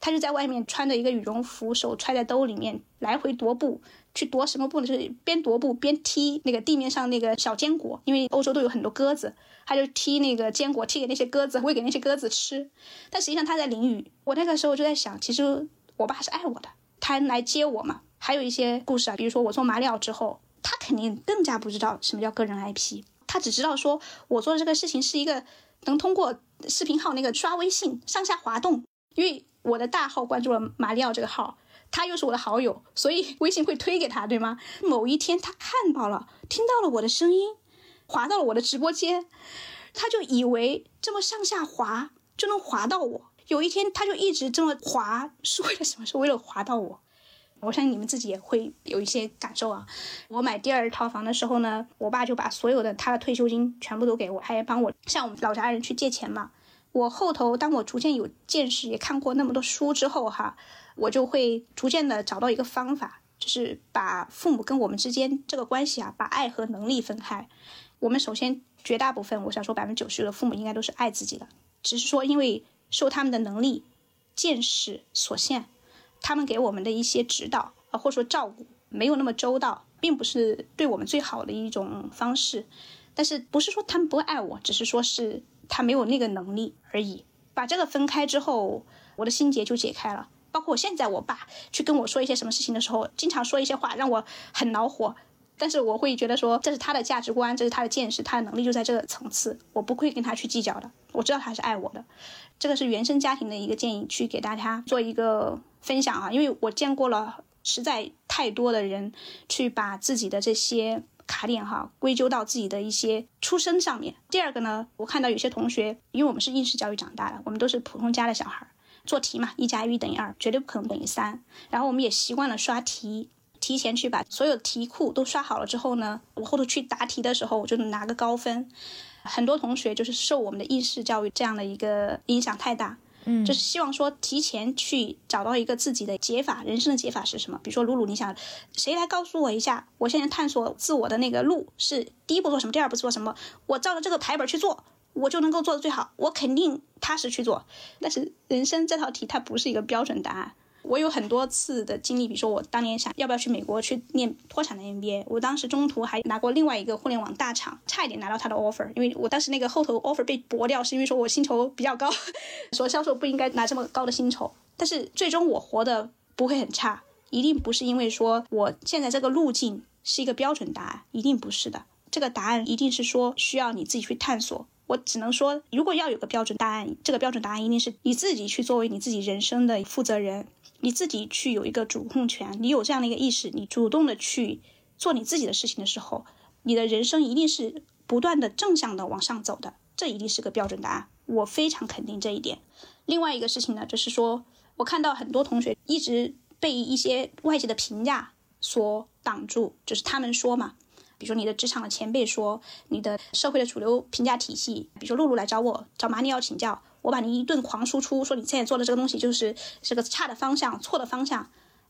他就在外面穿着一个羽绒服，手揣在兜里面，来回踱步。去踱什么步呢？就是边踱步边踢那个地面上那个小坚果，因为欧洲都有很多鸽子，他就踢那个坚果，踢给那些鸽子，喂给那些鸽子吃。但实际上他在淋雨。我那个时候就在想，其实我爸是爱我的，他来接我嘛。还有一些故事啊，比如说我做马里奥之后，他肯定更加不知道什么叫个人 IP，他只知道说我做的这个事情是一个能通过视频号那个刷微信上下滑动，因为我的大号关注了马里奥这个号，他又是我的好友，所以 微信会推给他，对吗？某一天他看到了，听到了我的声音，滑到了我的直播间，他就以为这么上下滑就能滑到我。有一天他就一直这么滑，是为了什么？是为了滑到我。我相信你们自己也会有一些感受啊。我买第二套房的时候呢，我爸就把所有的他的退休金全部都给我，还帮我向我们老家人去借钱嘛。我后头当我逐渐有见识，也看过那么多书之后哈，我就会逐渐的找到一个方法，就是把父母跟我们之间这个关系啊，把爱和能力分开。我们首先绝大部分，我想说百分之九十的父母应该都是爱自己的，只是说因为受他们的能力、见识所限。他们给我们的一些指导啊，或者说照顾没有那么周到，并不是对我们最好的一种方式。但是不是说他们不爱我，只是说是他没有那个能力而已。把这个分开之后，我的心结就解开了。包括我现在，我爸去跟我说一些什么事情的时候，经常说一些话让我很恼火。但是我会觉得说，这是他的价值观，这是他的见识，他的能力就在这个层次，我不会跟他去计较的。我知道他是爱我的，这个是原生家庭的一个建议，去给大家做一个。分享啊，因为我见过了实在太多的人去把自己的这些卡点哈归咎到自己的一些出身上面。第二个呢，我看到有些同学，因为我们是应试教育长大的，我们都是普通家的小孩，做题嘛，一加一等于二，绝对不可能等于三。然后我们也习惯了刷题，提前去把所有题库都刷好了之后呢，我后头去答题的时候，我就能拿个高分。很多同学就是受我们的应试教育这样的一个影响太大。嗯，就是希望说提前去找到一个自己的解法，人生的解法是什么？比如说露露，你想谁来告诉我一下？我现在探索自我的那个路是第一步做什么，第二步做什么？我照着这个排本去做，我就能够做的最好，我肯定踏实去做。但是人生这套题它不是一个标准答案。我有很多次的经历，比如说我当年想要不要去美国去念脱产的 MBA，我当时中途还拿过另外一个互联网大厂，差一点拿到他的 offer，因为我当时那个后头 offer 被驳掉，是因为说我薪酬比较高，说销售不应该拿这么高的薪酬。但是最终我活的不会很差，一定不是因为说我现在这个路径是一个标准答案，一定不是的，这个答案一定是说需要你自己去探索。我只能说，如果要有个标准答案，这个标准答案一定是你自己去作为你自己人生的负责人。你自己去有一个主控权，你有这样的一个意识，你主动的去做你自己的事情的时候，你的人生一定是不断的正向的往上走的，这一定是个标准答案，我非常肯定这一点。另外一个事情呢，就是说我看到很多同学一直被一些外界的评价所挡住，就是他们说嘛，比如说你的职场的前辈说，你的社会的主流评价体系，比如说露露来找我找马里奥请教。我把你一顿狂输出，说你现在做的这个东西就是是个差的方向、错的方向，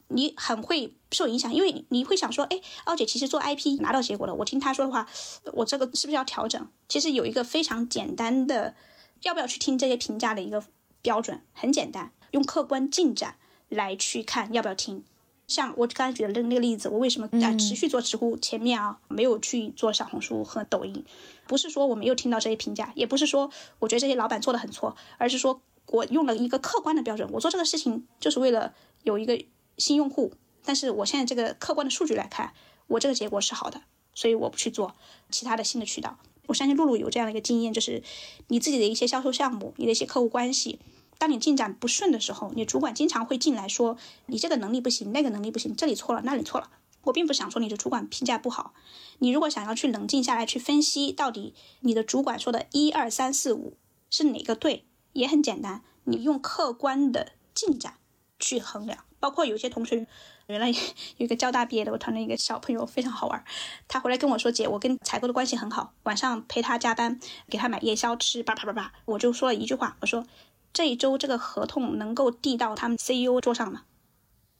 你很会受影响，因为你会想说，哎，奥姐其实做 IP 拿到结果了，我听她说的话，我这个是不是要调整？其实有一个非常简单的，要不要去听这些评价的一个标准，很简单，用客观进展来去看要不要听。像我刚才举的那那个例子，我为什么在持续做知乎前面啊，没有去做小红书和抖音？不是说我没有听到这些评价，也不是说我觉得这些老板做的很错，而是说我用了一个客观的标准，我做这个事情就是为了有一个新用户。但是我现在这个客观的数据来看，我这个结果是好的，所以我不去做其他的新的渠道。我相信露露有这样的一个经验，就是你自己的一些销售项目，你的一些客户关系。当你进展不顺的时候，你主管经常会进来说你这个能力不行，那个能力不行，这里错了，那里错了。我并不想说你的主管评价不好，你如果想要去冷静下来去分析，到底你的主管说的一二三四五是哪个对，也很简单，你用客观的进展去衡量。包括有些同学，原来有一个交大毕业的我团队一个小朋友非常好玩，他回来跟我说姐，我跟采购的关系很好，晚上陪他加班，给他买夜宵吃，叭叭叭叭，我就说了一句话，我说。这一周这个合同能够递到他们 CEO 桌上吗？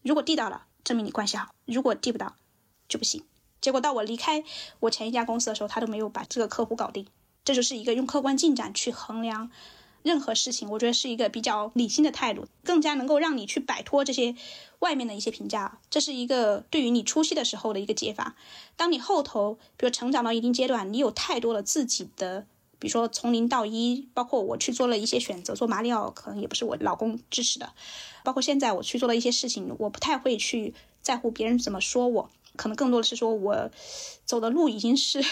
如果递到了，证明你关系好；如果递不到，就不行。结果到我离开我前一家公司的时候，他都没有把这个客户搞定。这就是一个用客观进展去衡量任何事情，我觉得是一个比较理性的态度，更加能够让你去摆脱这些外面的一些评价。这是一个对于你初期的时候的一个解法。当你后头比如成长到一定阶段，你有太多了自己的。比如说从零到一，包括我去做了一些选择，做马里奥可能也不是我老公支持的，包括现在我去做了一些事情，我不太会去在乎别人怎么说我，可能更多的是说我走的路已经是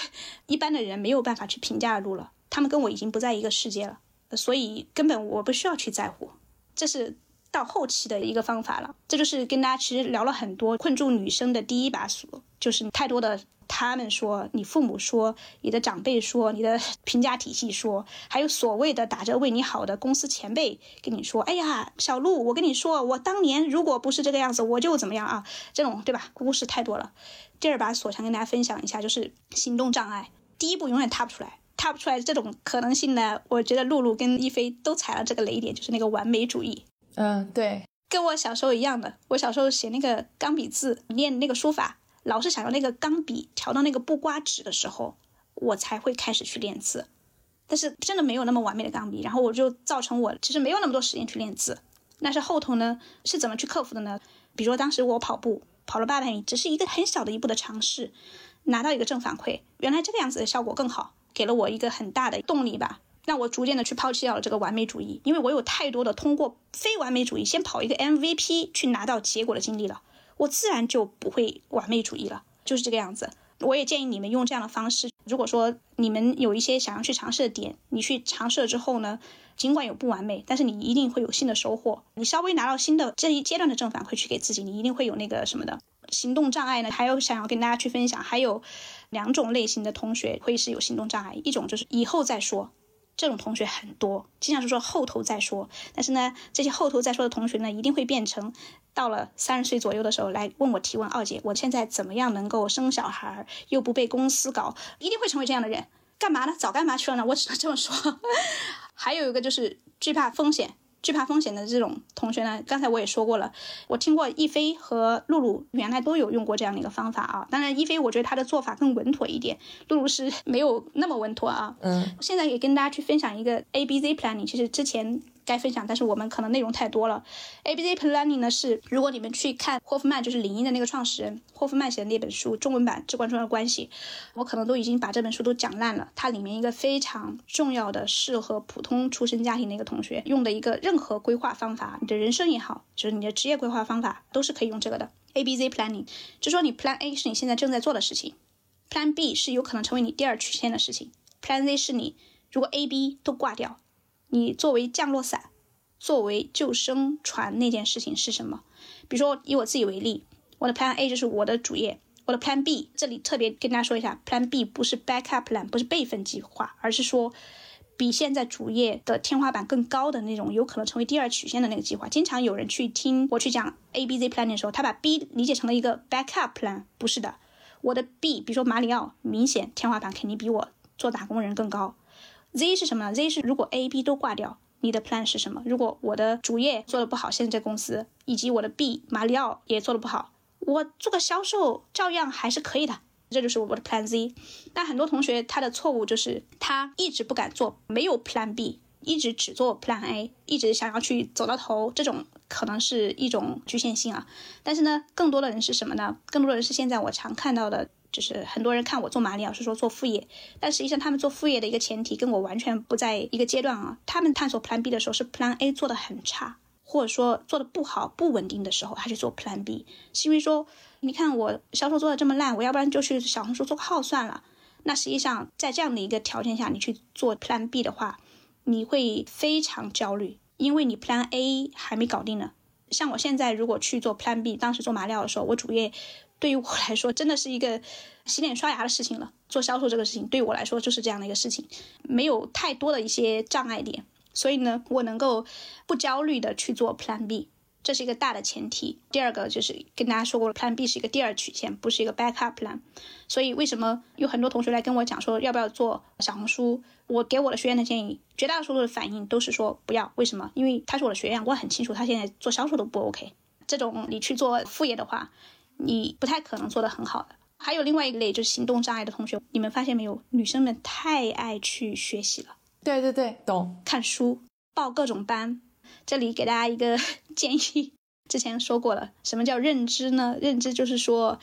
一般的人没有办法去评价的路了，他们跟我已经不在一个世界了，所以根本我不需要去在乎，这是到后期的一个方法了。这就是跟大家其实聊了很多困住女生的第一把锁，就是太多的他们说、你父母说、你的长辈说、你的评价体系说，还有所谓的打着为你好的公司前辈跟你说：“哎呀，小鹿，我跟你说，我当年如果不是这个样子，我就怎么样啊？”这种对吧？故事太多了。第二把锁想跟大家分享一下，就是行动障碍。第一步永远踏不出来，踏不出来这种可能性呢，我觉得露露跟一菲都踩了这个雷点，就是那个完美主义。嗯，对，跟我小时候一样的。我小时候写那个钢笔字，练那个书法，老是想要那个钢笔调到那个不刮纸的时候，我才会开始去练字。但是真的没有那么完美的钢笔，然后我就造成我其实没有那么多时间去练字。但是后头呢，是怎么去克服的呢？比如说当时我跑步跑了八百米，只是一个很小的一步的尝试。拿到一个正反馈，原来这个样子的效果更好，给了我一个很大的动力吧，让我逐渐的去抛弃掉了这个完美主义，因为我有太多的通过非完美主义先跑一个 MVP 去拿到结果的经历了，我自然就不会完美主义了，就是这个样子。我也建议你们用这样的方式，如果说你们有一些想要去尝试的点，你去尝试了之后呢，尽管有不完美，但是你一定会有新的收获。你稍微拿到新的这一阶段的正反馈去给自己，你一定会有那个什么的。行动障碍呢，还有想要跟大家去分享，还有两种类型的同学会是有行动障碍，一种就是以后再说，这种同学很多，经常是说后头再说，但是呢，这些后头再说的同学呢，一定会变成到了三十岁左右的时候来问我提问，二姐，我现在怎么样能够生小孩又不被公司搞，一定会成为这样的人，干嘛呢？早干嘛去了呢？我只能这么说。还有一个就是惧怕风险。惧怕风险的这种同学呢，刚才我也说过了，我听过一菲和露露原来都有用过这样的一个方法啊。当然，一菲我觉得他的做法更稳妥一点，露露是没有那么稳妥啊。嗯，现在也跟大家去分享一个 A B Z planning，其实之前。该分享，但是我们可能内容太多了。A B C Planning 呢是，如果你们去看霍夫曼，就是领英的那个创始人霍夫曼写的那本书，中文版至关重要的关系，我可能都已经把这本书都讲烂了。它里面一个非常重要的，适合普通出身家庭的一个同学用的一个任何规划方法，你的人生也好，就是你的职业规划方法，都是可以用这个的。A B Z Planning 就说你 Plan A 是你现在正在做的事情，Plan B 是有可能成为你第二曲线的事情，Plan Z 是你如果 A B 都挂掉。你作为降落伞，作为救生船那件事情是什么？比如说以我自己为例，我的 Plan A 就是我的主业，我的 Plan B 这里特别跟大家说一下，Plan B 不是 backup plan，不是备份计划，而是说比现在主业的天花板更高的那种，有可能成为第二曲线的那个计划。经常有人去听我去讲 A B Z plan 的时候，他把 B 理解成了一个 backup plan，不是的，我的 B，比如说马里奥，明显天花板肯定比我做打工人更高。Z 是什么呢？Z 是如果 A、B 都挂掉，你的 plan 是什么？如果我的主业做的不好，现在这公司以及我的 B 马里奥也做的不好，我做个销售照样还是可以的。这就是我的 plan Z。但很多同学他的错误就是他一直不敢做，没有 plan B，一直只做 plan A，一直想要去走到头，这种可能是一种局限性啊。但是呢，更多的人是什么呢？更多的人是现在我常看到的。就是很多人看我做马里奥是说做副业，但实际上他们做副业的一个前提跟我完全不在一个阶段啊。他们探索 Plan B 的时候是 Plan A 做的很差，或者说做的不好、不稳定的时候，他去做 Plan B，是因为说你看我销售做的这么烂，我要不然就去小红书做个号算了。那实际上在这样的一个条件下，你去做 Plan B 的话，你会非常焦虑，因为你 Plan A 还没搞定呢。像我现在如果去做 Plan B，当时做马里奥的时候，我主业。对于我来说，真的是一个洗脸刷牙的事情了。做销售这个事情，对于我来说就是这样的一个事情，没有太多的一些障碍点，所以呢，我能够不焦虑的去做 Plan B，这是一个大的前提。第二个就是跟大家说过了，Plan B 是一个第二曲线，不是一个 backup plan。所以为什么有很多同学来跟我讲说要不要做小红书？我给我的学员的建议，绝大多数的反应都是说不要。为什么？因为他是我的学员，我很清楚他现在做销售都不 OK。这种你去做副业的话。你不太可能做得很好的。还有另外一类就是行动障碍的同学，你们发现没有？女生们太爱去学习了。对对对，懂。看书，报各种班。这里给大家一个 建议，之前说过了，什么叫认知呢？认知就是说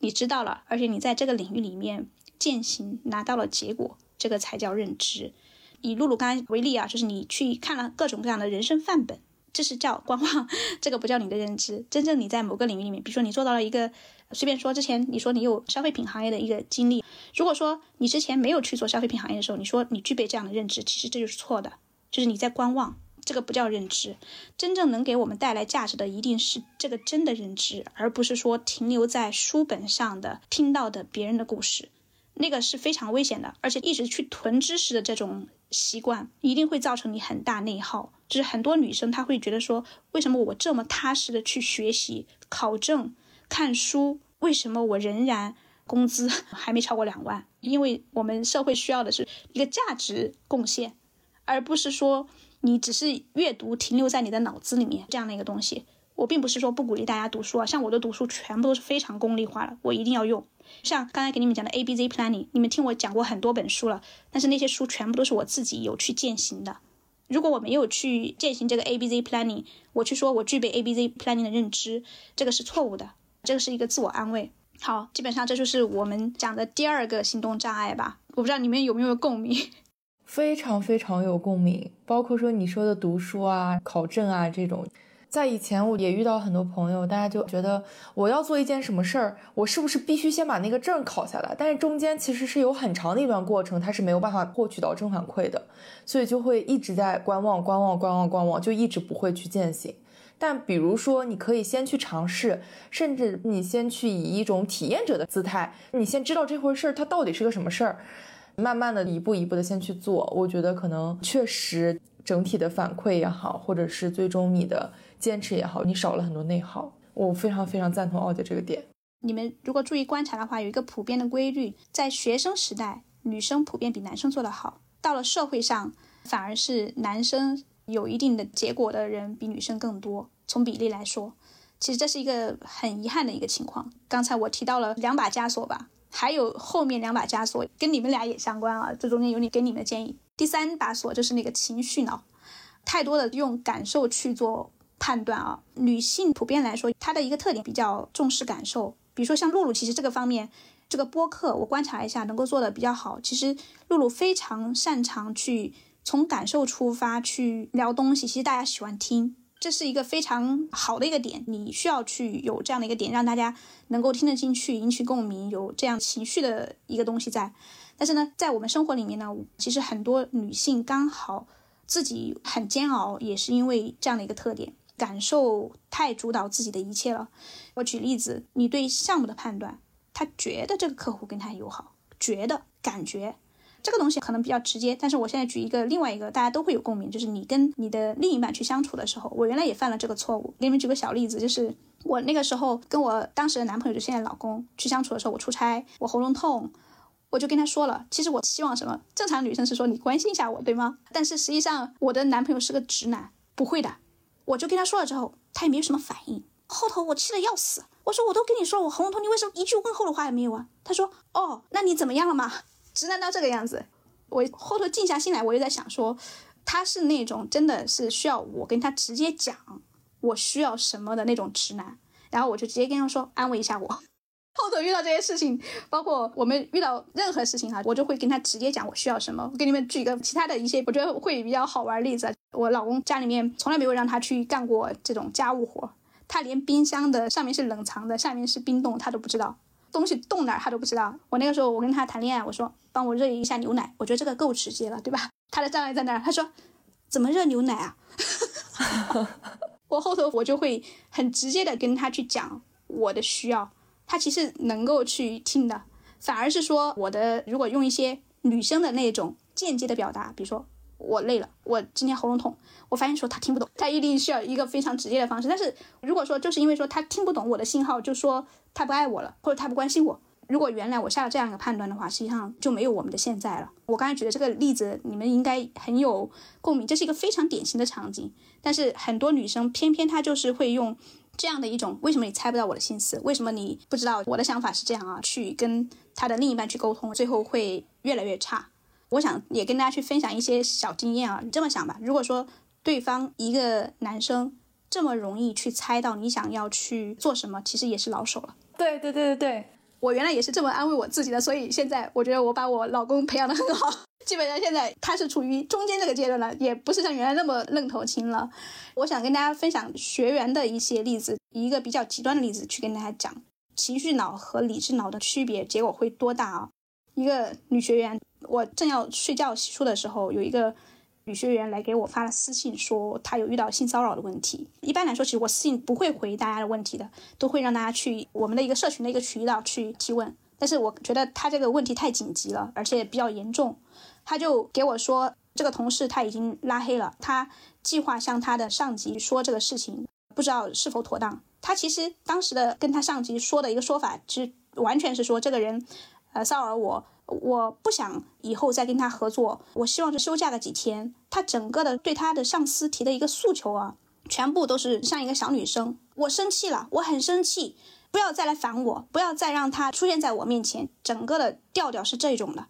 你知道了，而且你在这个领域里面践行拿到了结果，这个才叫认知。以露露刚才为例啊，就是你去看了各种各样的人生范本。这是叫观望，这个不叫你的认知。真正你在某个领域里面，比如说你做到了一个，随便说，之前你说你有消费品行业的一个经历，如果说你之前没有去做消费品行业的时候，你说你具备这样的认知，其实这就是错的，就是你在观望。这个不叫认知。真正能给我们带来价值的，一定是这个真的认知，而不是说停留在书本上的听到的别人的故事，那个是非常危险的。而且一直去囤知识的这种习惯，一定会造成你很大内耗。就是很多女生她会觉得说，为什么我这么踏实的去学习、考证、看书，为什么我仍然？工资 还没超过两万，因为我们社会需要的是一个价值贡献，而不是说你只是阅读停留在你的脑子里面这样的一个东西。我并不是说不鼓励大家读书啊，像我的读书全部都是非常功利化的，我一定要用。像刚才给你们讲的 A B Z Planning，你们听我讲过很多本书了，但是那些书全部都是我自己有去践行的。如果我没有去践行这个 A B Z Planning，我去说我具备 A B Z Planning 的认知，这个是错误的，这个是一个自我安慰。好，基本上这就是我们讲的第二个行动障碍吧。我不知道你们有没有共鸣，非常非常有共鸣。包括说你说的读书啊、考证啊这种，在以前我也遇到很多朋友，大家就觉得我要做一件什么事儿，我是不是必须先把那个证考下来？但是中间其实是有很长的一段过程，他是没有办法获取到正反馈的，所以就会一直在观望、观望、观望、观望，就一直不会去践行。但比如说，你可以先去尝试，甚至你先去以一种体验者的姿态，你先知道这回事儿它到底是个什么事儿，慢慢的一步一步的先去做。我觉得可能确实整体的反馈也好，或者是最终你的坚持也好，你少了很多内耗。我非常非常赞同奥姐这个点。你们如果注意观察的话，有一个普遍的规律，在学生时代，女生普遍比男生做得好；到了社会上，反而是男生。有一定的结果的人比女生更多，从比例来说，其实这是一个很遗憾的一个情况。刚才我提到了两把枷锁吧，还有后面两把枷锁跟你们俩也相关啊，这中间有你给你们的建议。第三把锁就是那个情绪脑，太多的用感受去做判断啊。女性普遍来说，她的一个特点比较重视感受，比如说像露露，其实这个方面，这个播客我观察一下能够做的比较好。其实露露非常擅长去。从感受出发去聊东西，其实大家喜欢听，这是一个非常好的一个点。你需要去有这样的一个点，让大家能够听得进去，引起共鸣，有这样情绪的一个东西在。但是呢，在我们生活里面呢，其实很多女性刚好自己很煎熬，也是因为这样的一个特点，感受太主导自己的一切了。我举例子，你对项目的判断，他觉得这个客户跟他友好，觉得感觉。这个东西可能比较直接，但是我现在举一个另外一个大家都会有共鸣，就是你跟你的另一半去相处的时候，我原来也犯了这个错误。给你们举个小例子，就是我那个时候跟我当时的男朋友，就现在老公去相处的时候，我出差，我喉咙痛，我就跟他说了，其实我希望什么？正常女生是说你关心一下我，对吗？但是实际上我的男朋友是个直男，不会的。我就跟他说了之后，他也没有什么反应。后头我气得要死，我说我都跟你说我喉咙痛，你为什么一句问候的话也没有啊？他说哦，那你怎么样了嘛？直男到这个样子，我后头静下心来，我又在想说，他是那种真的是需要我跟他直接讲我需要什么的那种直男，然后我就直接跟他说安慰一下我。后头遇到这些事情，包括我们遇到任何事情哈，我就会跟他直接讲我需要什么。我给你们举一个其他的一些我觉得会比较好玩的例子，我老公家里面从来没有让他去干过这种家务活，他连冰箱的上面是冷藏的，下面是冰冻，他都不知道。东西冻哪儿他都不知道。我那个时候我跟他谈恋爱，我说帮我热一下牛奶，我觉得这个够直接了，对吧？他的障碍在那儿，他说 怎么热牛奶啊？我后头我就会很直接的跟他去讲我的需要，他其实能够去听的，反而是说我的如果用一些女生的那种间接的表达，比如说我累了，我今天喉咙痛，我发现说他听不懂，他一定需要一个非常直接的方式。但是如果说就是因为说他听不懂我的信号，就说。他不爱我了，或者他不关心我。如果原来我下了这样一个判断的话，实际上就没有我们的现在了。我刚才举的这个例子，你们应该很有共鸣，这是一个非常典型的场景。但是很多女生偏偏她就是会用这样的一种“为什么你猜不到我的心思？为什么你不知道我的想法是这样啊？”去跟他的另一半去沟通，最后会越来越差。我想也跟大家去分享一些小经验啊。你这么想吧，如果说对方一个男生这么容易去猜到你想要去做什么，其实也是老手了。对对对对对，我原来也是这么安慰我自己的，所以现在我觉得我把我老公培养的很好，基本上现在他是处于中间这个阶段了，也不是像原来那么愣头青了。我想跟大家分享学员的一些例子，一个比较极端的例子去跟大家讲情绪脑和理智脑的区别，结果会多大啊？一个女学员，我正要睡觉洗漱的时候，有一个女学员来给我发了私信，说她有遇到性骚扰的问题。一般来说，其实我私信不会回大家的问题的，都会让大家去我们的一个社群的一个渠道去提问。但是我觉得他这个问题太紧急了，而且比较严重，他就给我说，这个同事他已经拉黑了，他计划向他的上级说这个事情，不知道是否妥当。他其实当时的跟他上级说的一个说法，其实完全是说这个人，呃，骚扰我。我不想以后再跟他合作，我希望就休假个几天。他整个的对他的上司提的一个诉求啊，全部都是像一个小女生。我生气了，我很生气，不要再来烦我，不要再让他出现在我面前。整个的调调是这种的。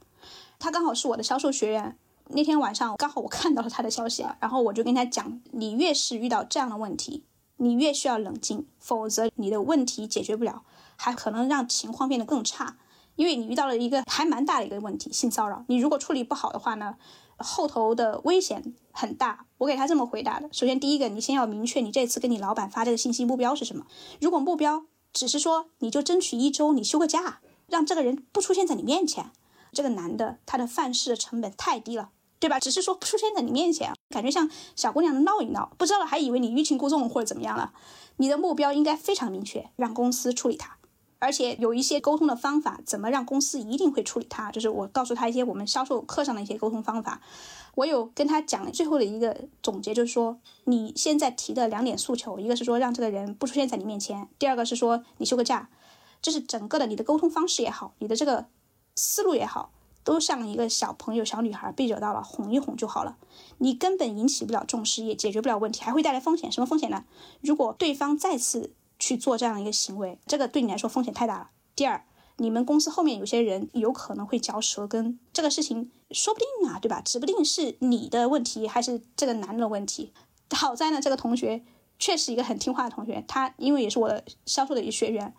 他刚好是我的销售学员，那天晚上刚好我看到了他的消息啊，然后我就跟他讲，你越是遇到这样的问题，你越需要冷静，否则你的问题解决不了，还可能让情况变得更差。因为你遇到了一个还蛮大的一个问题，性骚扰。你如果处理不好的话呢，后头的危险很大。我给他这么回答的：首先，第一个，你先要明确你这次跟你老板发这个信息目标是什么。如果目标只是说你就争取一周你休个假，让这个人不出现在你面前，这个男的他的犯事成本太低了，对吧？只是说不出现在你面前，感觉像 小姑娘闹一闹，不知道还以为你欲擒故纵或者怎么样了。你的目标应该非常明确，让公司处理他。而且有一些沟通的方法，怎么让公司一定会处理它？就是我告诉他一些我们销售课上的一些沟通方法。我有跟他讲最后的一个总结，就是说你现在提的两点诉求，一个是说让这个人不出现在你面前，第二个是说你休个假。这是整个的你的沟通方式也好，你的这个思路也好，都像一个小朋友、小女孩被惹到了，哄一哄就好了。你根本引起不了重视，也解决不了问题，还会带来风险。什么风险呢？如果对方再次。去做这样一个行为，这个对你来说风险太大了。第二，你们公司后面有些人有可能会嚼舌根，这个事情说不定啊，对吧？指不定是你的问题还是这个男的问题。好在呢，这个同学确实一个很听话的同学，他因为也是我的销售的一个学员，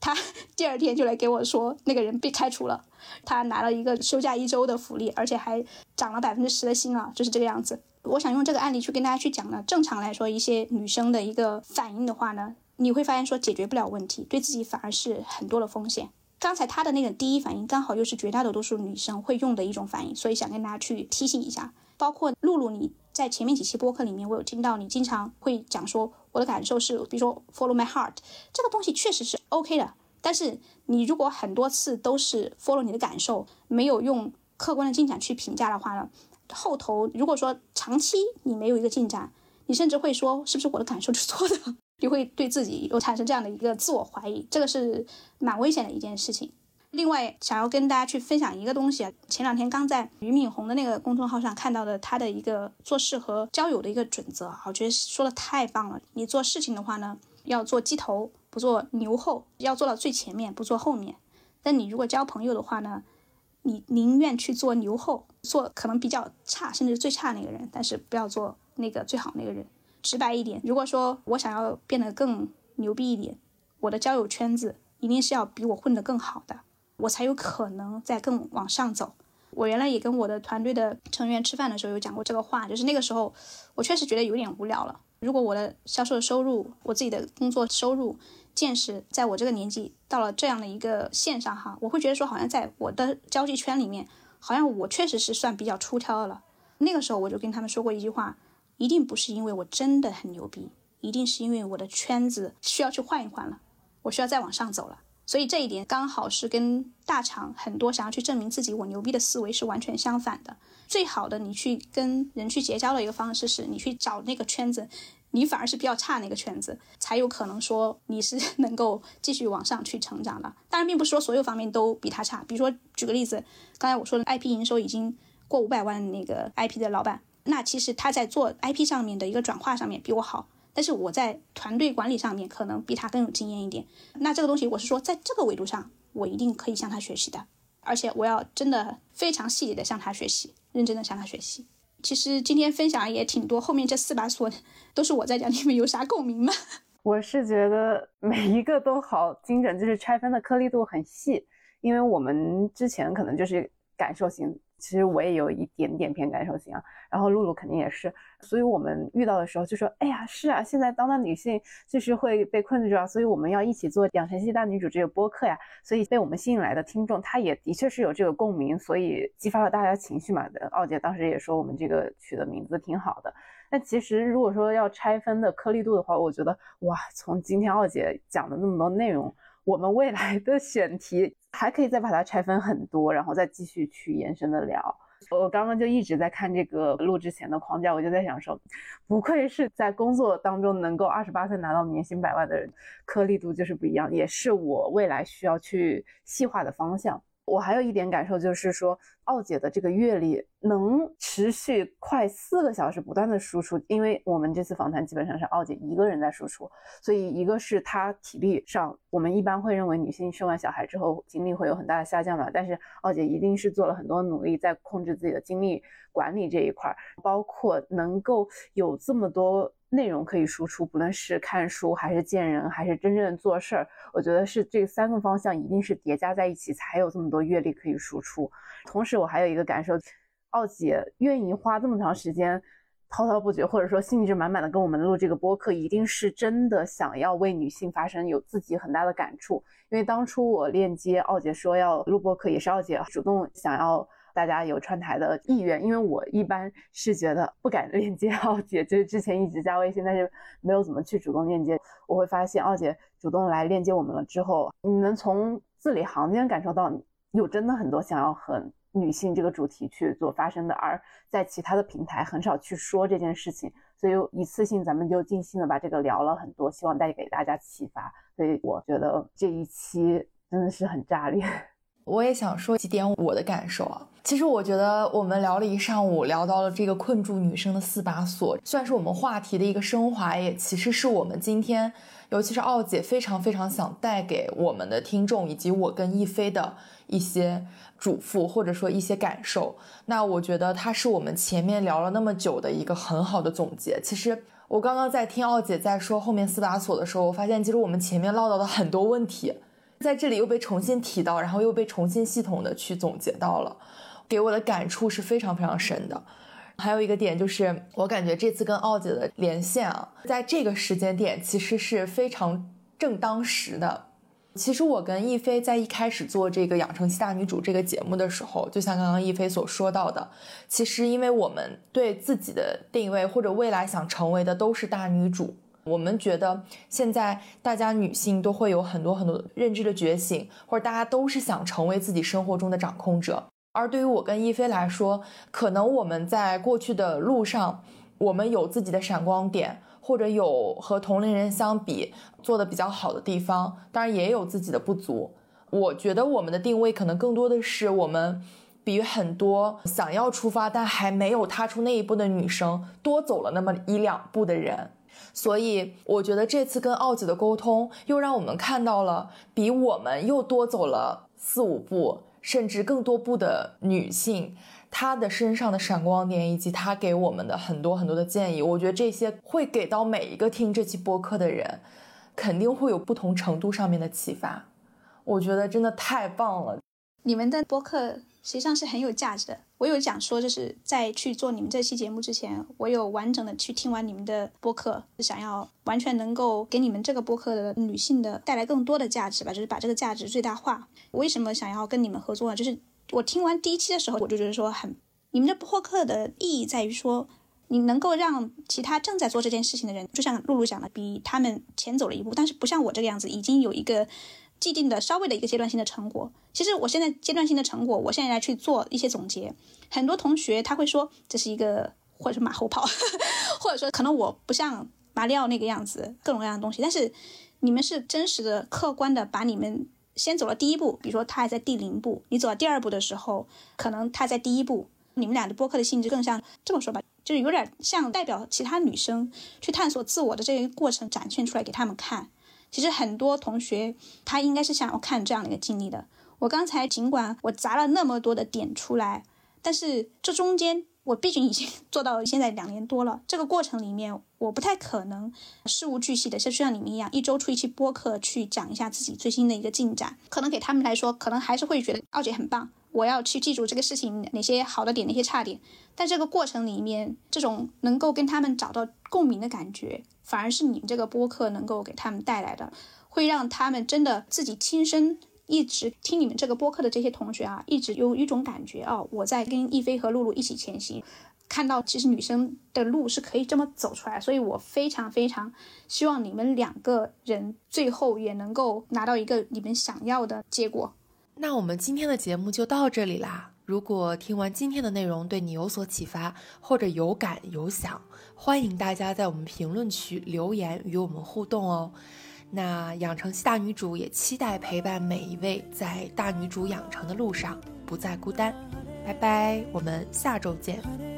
他第二天就来给我说那个人被开除了，他拿了一个休假一周的福利，而且还涨了百分之十的薪啊，就是这个样子。我想用这个案例去跟大家去讲呢，正常来说，一些女生的一个反应的话呢。你会发现说解决不了问题，对自己反而是很多的风险。刚才他的那个第一反应刚好又是绝大多数女生会用的一种反应，所以想跟大家去提醒一下。包括露露，你在前面几期播客里面，我有听到你经常会讲说，我的感受是，比如说 follow my heart 这个东西确实是 OK 的。但是你如果很多次都是 follow 你的感受，没有用客观的进展去评价的话呢，后头如果说长期你没有一个进展，你甚至会说是不是我的感受是错的？就会对自己有产生这样的一个自我怀疑，这个是蛮危险的一件事情。另外，想要跟大家去分享一个东西啊，前两天刚在俞敏洪的那个公众号上看到的他的一个做事和交友的一个准则啊，我觉得说的太棒了。你做事情的话呢，要做鸡头，不做牛后，要做到最前面，不做后面。但你如果交朋友的话呢，你宁愿去做牛后，做可能比较差，甚至最差那个人，但是不要做那个最好那个人。直白一点，如果说我想要变得更牛逼一点，我的交友圈子一定是要比我混得更好的，我才有可能再更往上走。我原来也跟我的团队的成员吃饭的时候有讲过这个话，就是那个时候我确实觉得有点无聊了。如果我的销售收入、我自己的工作收入、见识，在我这个年纪到了这样的一个线上哈，我会觉得说好像在我的交际圈里面，好像我确实是算比较出挑的了。那个时候我就跟他们说过一句话。一定不是因为我真的很牛逼，一定是因为我的圈子需要去换一换了，我需要再往上走了。所以这一点刚好是跟大厂很多想要去证明自己我牛逼的思维是完全相反的。最好的你去跟人去结交的一个方式是你去找那个圈子，你反而是比较差那个圈子，才有可能说你是 能够继续往上去成长的。当然，并不是说所有方面都比他差。比如说举个例子，刚才我说的 IP 营收已经过五百万那个 IP 的老板。那其实他在做 IP 上面的一个转化上面比我好，但是我在团队管理上面可能比他更有经验一点。那这个东西我是说，在这个维度上，我一定可以向他学习的，而且我要真的非常细节的向他学习，认真的向他学习。其实今天分享也挺多，后面这四把锁都是我在讲，你们有啥共鸣吗？我是觉得每一个都好精准，就是拆分的颗粒度很细，因为我们之前可能就是感受型。其实我也有一点点偏感受型啊，然后露露肯定也是，所以我们遇到的时候就说，哎呀，是啊，现在当代女性就是会被困住啊，所以我们要一起做养成系大女主这个播客呀，所以被我们吸引来的听众，他也的确是有这个共鸣，所以激发了大家情绪嘛。奥姐当时也说我们这个取的名字挺好的，但其实如果说要拆分的颗粒度的话，我觉得哇，从今天奥姐讲的那么多内容。我们未来的选题还可以再把它拆分很多，然后再继续去延伸的聊。我刚刚就一直在看这个录之前的框架，我就在想说，不愧是在工作当中能够二十八岁拿到年薪百万的人，颗粒度就是不一样，也是我未来需要去细化的方向。我还有一点感受，就是说，奥姐的这个阅历能持续快四个小时不断的输出，因为我们这次访谈基本上是奥姐一个人在输出，所以一个是她体力上，我们一般会认为女性生完小孩之后精力会有很大的下降嘛，但是奥姐一定是做了很多努力在控制自己的精力管理这一块，包括能够有这么多。内容可以输出，不论是看书还是见人，还是真正做事儿，我觉得是这三个方向一定是叠加在一起，才有这么多阅历可以输出。同时，我还有一个感受，奥姐愿意花这么长时间滔滔不绝，或者说兴致满满的跟我们录这个播客，一定是真的想要为女性发声，有自己很大的感触。因为当初我链接奥姐说要录播客，也是奥姐主动想要。大家有串台的意愿，因为我一般是觉得不敢链接奥姐，就是之前一直加微信，但是没有怎么去主动链接。我会发现奥姐主动来链接我们了之后，你能从字里行间感受到有真的很多想要和女性这个主题去做发声的，而在其他的平台很少去说这件事情，所以一次性咱们就尽兴的把这个聊了很多，希望带给大家启发。所以我觉得这一期真的是很炸裂。我也想说几点我的感受啊。其实我觉得我们聊了一上午，聊到了这个困住女生的四把锁，算是我们话题的一个升华，也其实是我们今天，尤其是奥姐非常非常想带给我们的听众，以及我跟亦菲的一些嘱咐或者说一些感受。那我觉得它是我们前面聊了那么久的一个很好的总结。其实我刚刚在听奥姐在说后面四把锁的时候，我发现其实我们前面唠叨的很多问题。在这里又被重新提到，然后又被重新系统的去总结到了，给我的感触是非常非常深的。还有一个点就是，我感觉这次跟奥姐的连线啊，在这个时间点其实是非常正当时的。其实我跟亦菲在一开始做这个《养成系大女主》这个节目的时候，就像刚刚亦菲所说到的，其实因为我们对自己的定位或者未来想成为的都是大女主。我们觉得现在大家女性都会有很多很多认知的觉醒，或者大家都是想成为自己生活中的掌控者。而对于我跟亦菲来说，可能我们在过去的路上，我们有自己的闪光点，或者有和同龄人相比做的比较好的地方，当然也有自己的不足。我觉得我们的定位可能更多的是我们比很多想要出发但还没有踏出那一步的女生多走了那么一两步的人。所以我觉得这次跟奥姐的沟通，又让我们看到了比我们又多走了四五步，甚至更多步的女性，她的身上的闪光点，以及她给我们的很多很多的建议。我觉得这些会给到每一个听这期播客的人，肯定会有不同程度上面的启发。我觉得真的太棒了，你们的播客。实际上是很有价值的。我有讲说，就是在去做你们这期节目之前，我有完整的去听完你们的播客，想要完全能够给你们这个播客的女性的带来更多的价值吧，就是把这个价值最大化。为什么想要跟你们合作呢？就是我听完第一期的时候，我就觉得说很，你们的播客的意义在于说，你能够让其他正在做这件事情的人，就像露露讲的，比他们前走了一步，但是不像我这个样子，已经有一个。既定的稍微的一个阶段性的成果，其实我现在阶段性的成果，我现在来去做一些总结。很多同学他会说这是一个或者是马后炮，或者说可能我不像马里奥那个样子，各种各样的东西。但是你们是真实的、客观的把你们先走了第一步，比如说他还在第零步，你走到第二步的时候，可能他在第一步。你们俩的播客的性质更像这么说吧，就是有点像代表其他女生去探索自我的这个过程展现出来给他们看。其实很多同学他应该是想要看这样的一个经历的。我刚才尽管我砸了那么多的点出来，但是这中间我毕竟已经 做到现在两年多了。这个过程里面，我不太可能事无巨细的，就像你们一样，一周出一期播客去讲一下自己最新的一个进展。可能给他们来说，可能还是会觉得奥姐很棒。我要去记住这个事情哪些好的点，哪些差点。但这个过程里面，这种能够跟他们找到共鸣的感觉，反而是你们这个播客能够给他们带来的，会让他们真的自己亲身一直听你们这个播客的这些同学啊，一直有一种感觉啊，我在跟亦菲和露露一起前行。看到其实女生的路是可以这么走出来，所以我非常非常希望你们两个人最后也能够拿到一个你们想要的结果。那我们今天的节目就到这里啦。如果听完今天的内容对你有所启发，或者有感有想，欢迎大家在我们评论区留言与我们互动哦。那养成系大女主也期待陪伴每一位在大女主养成的路上不再孤单。拜拜，我们下周见。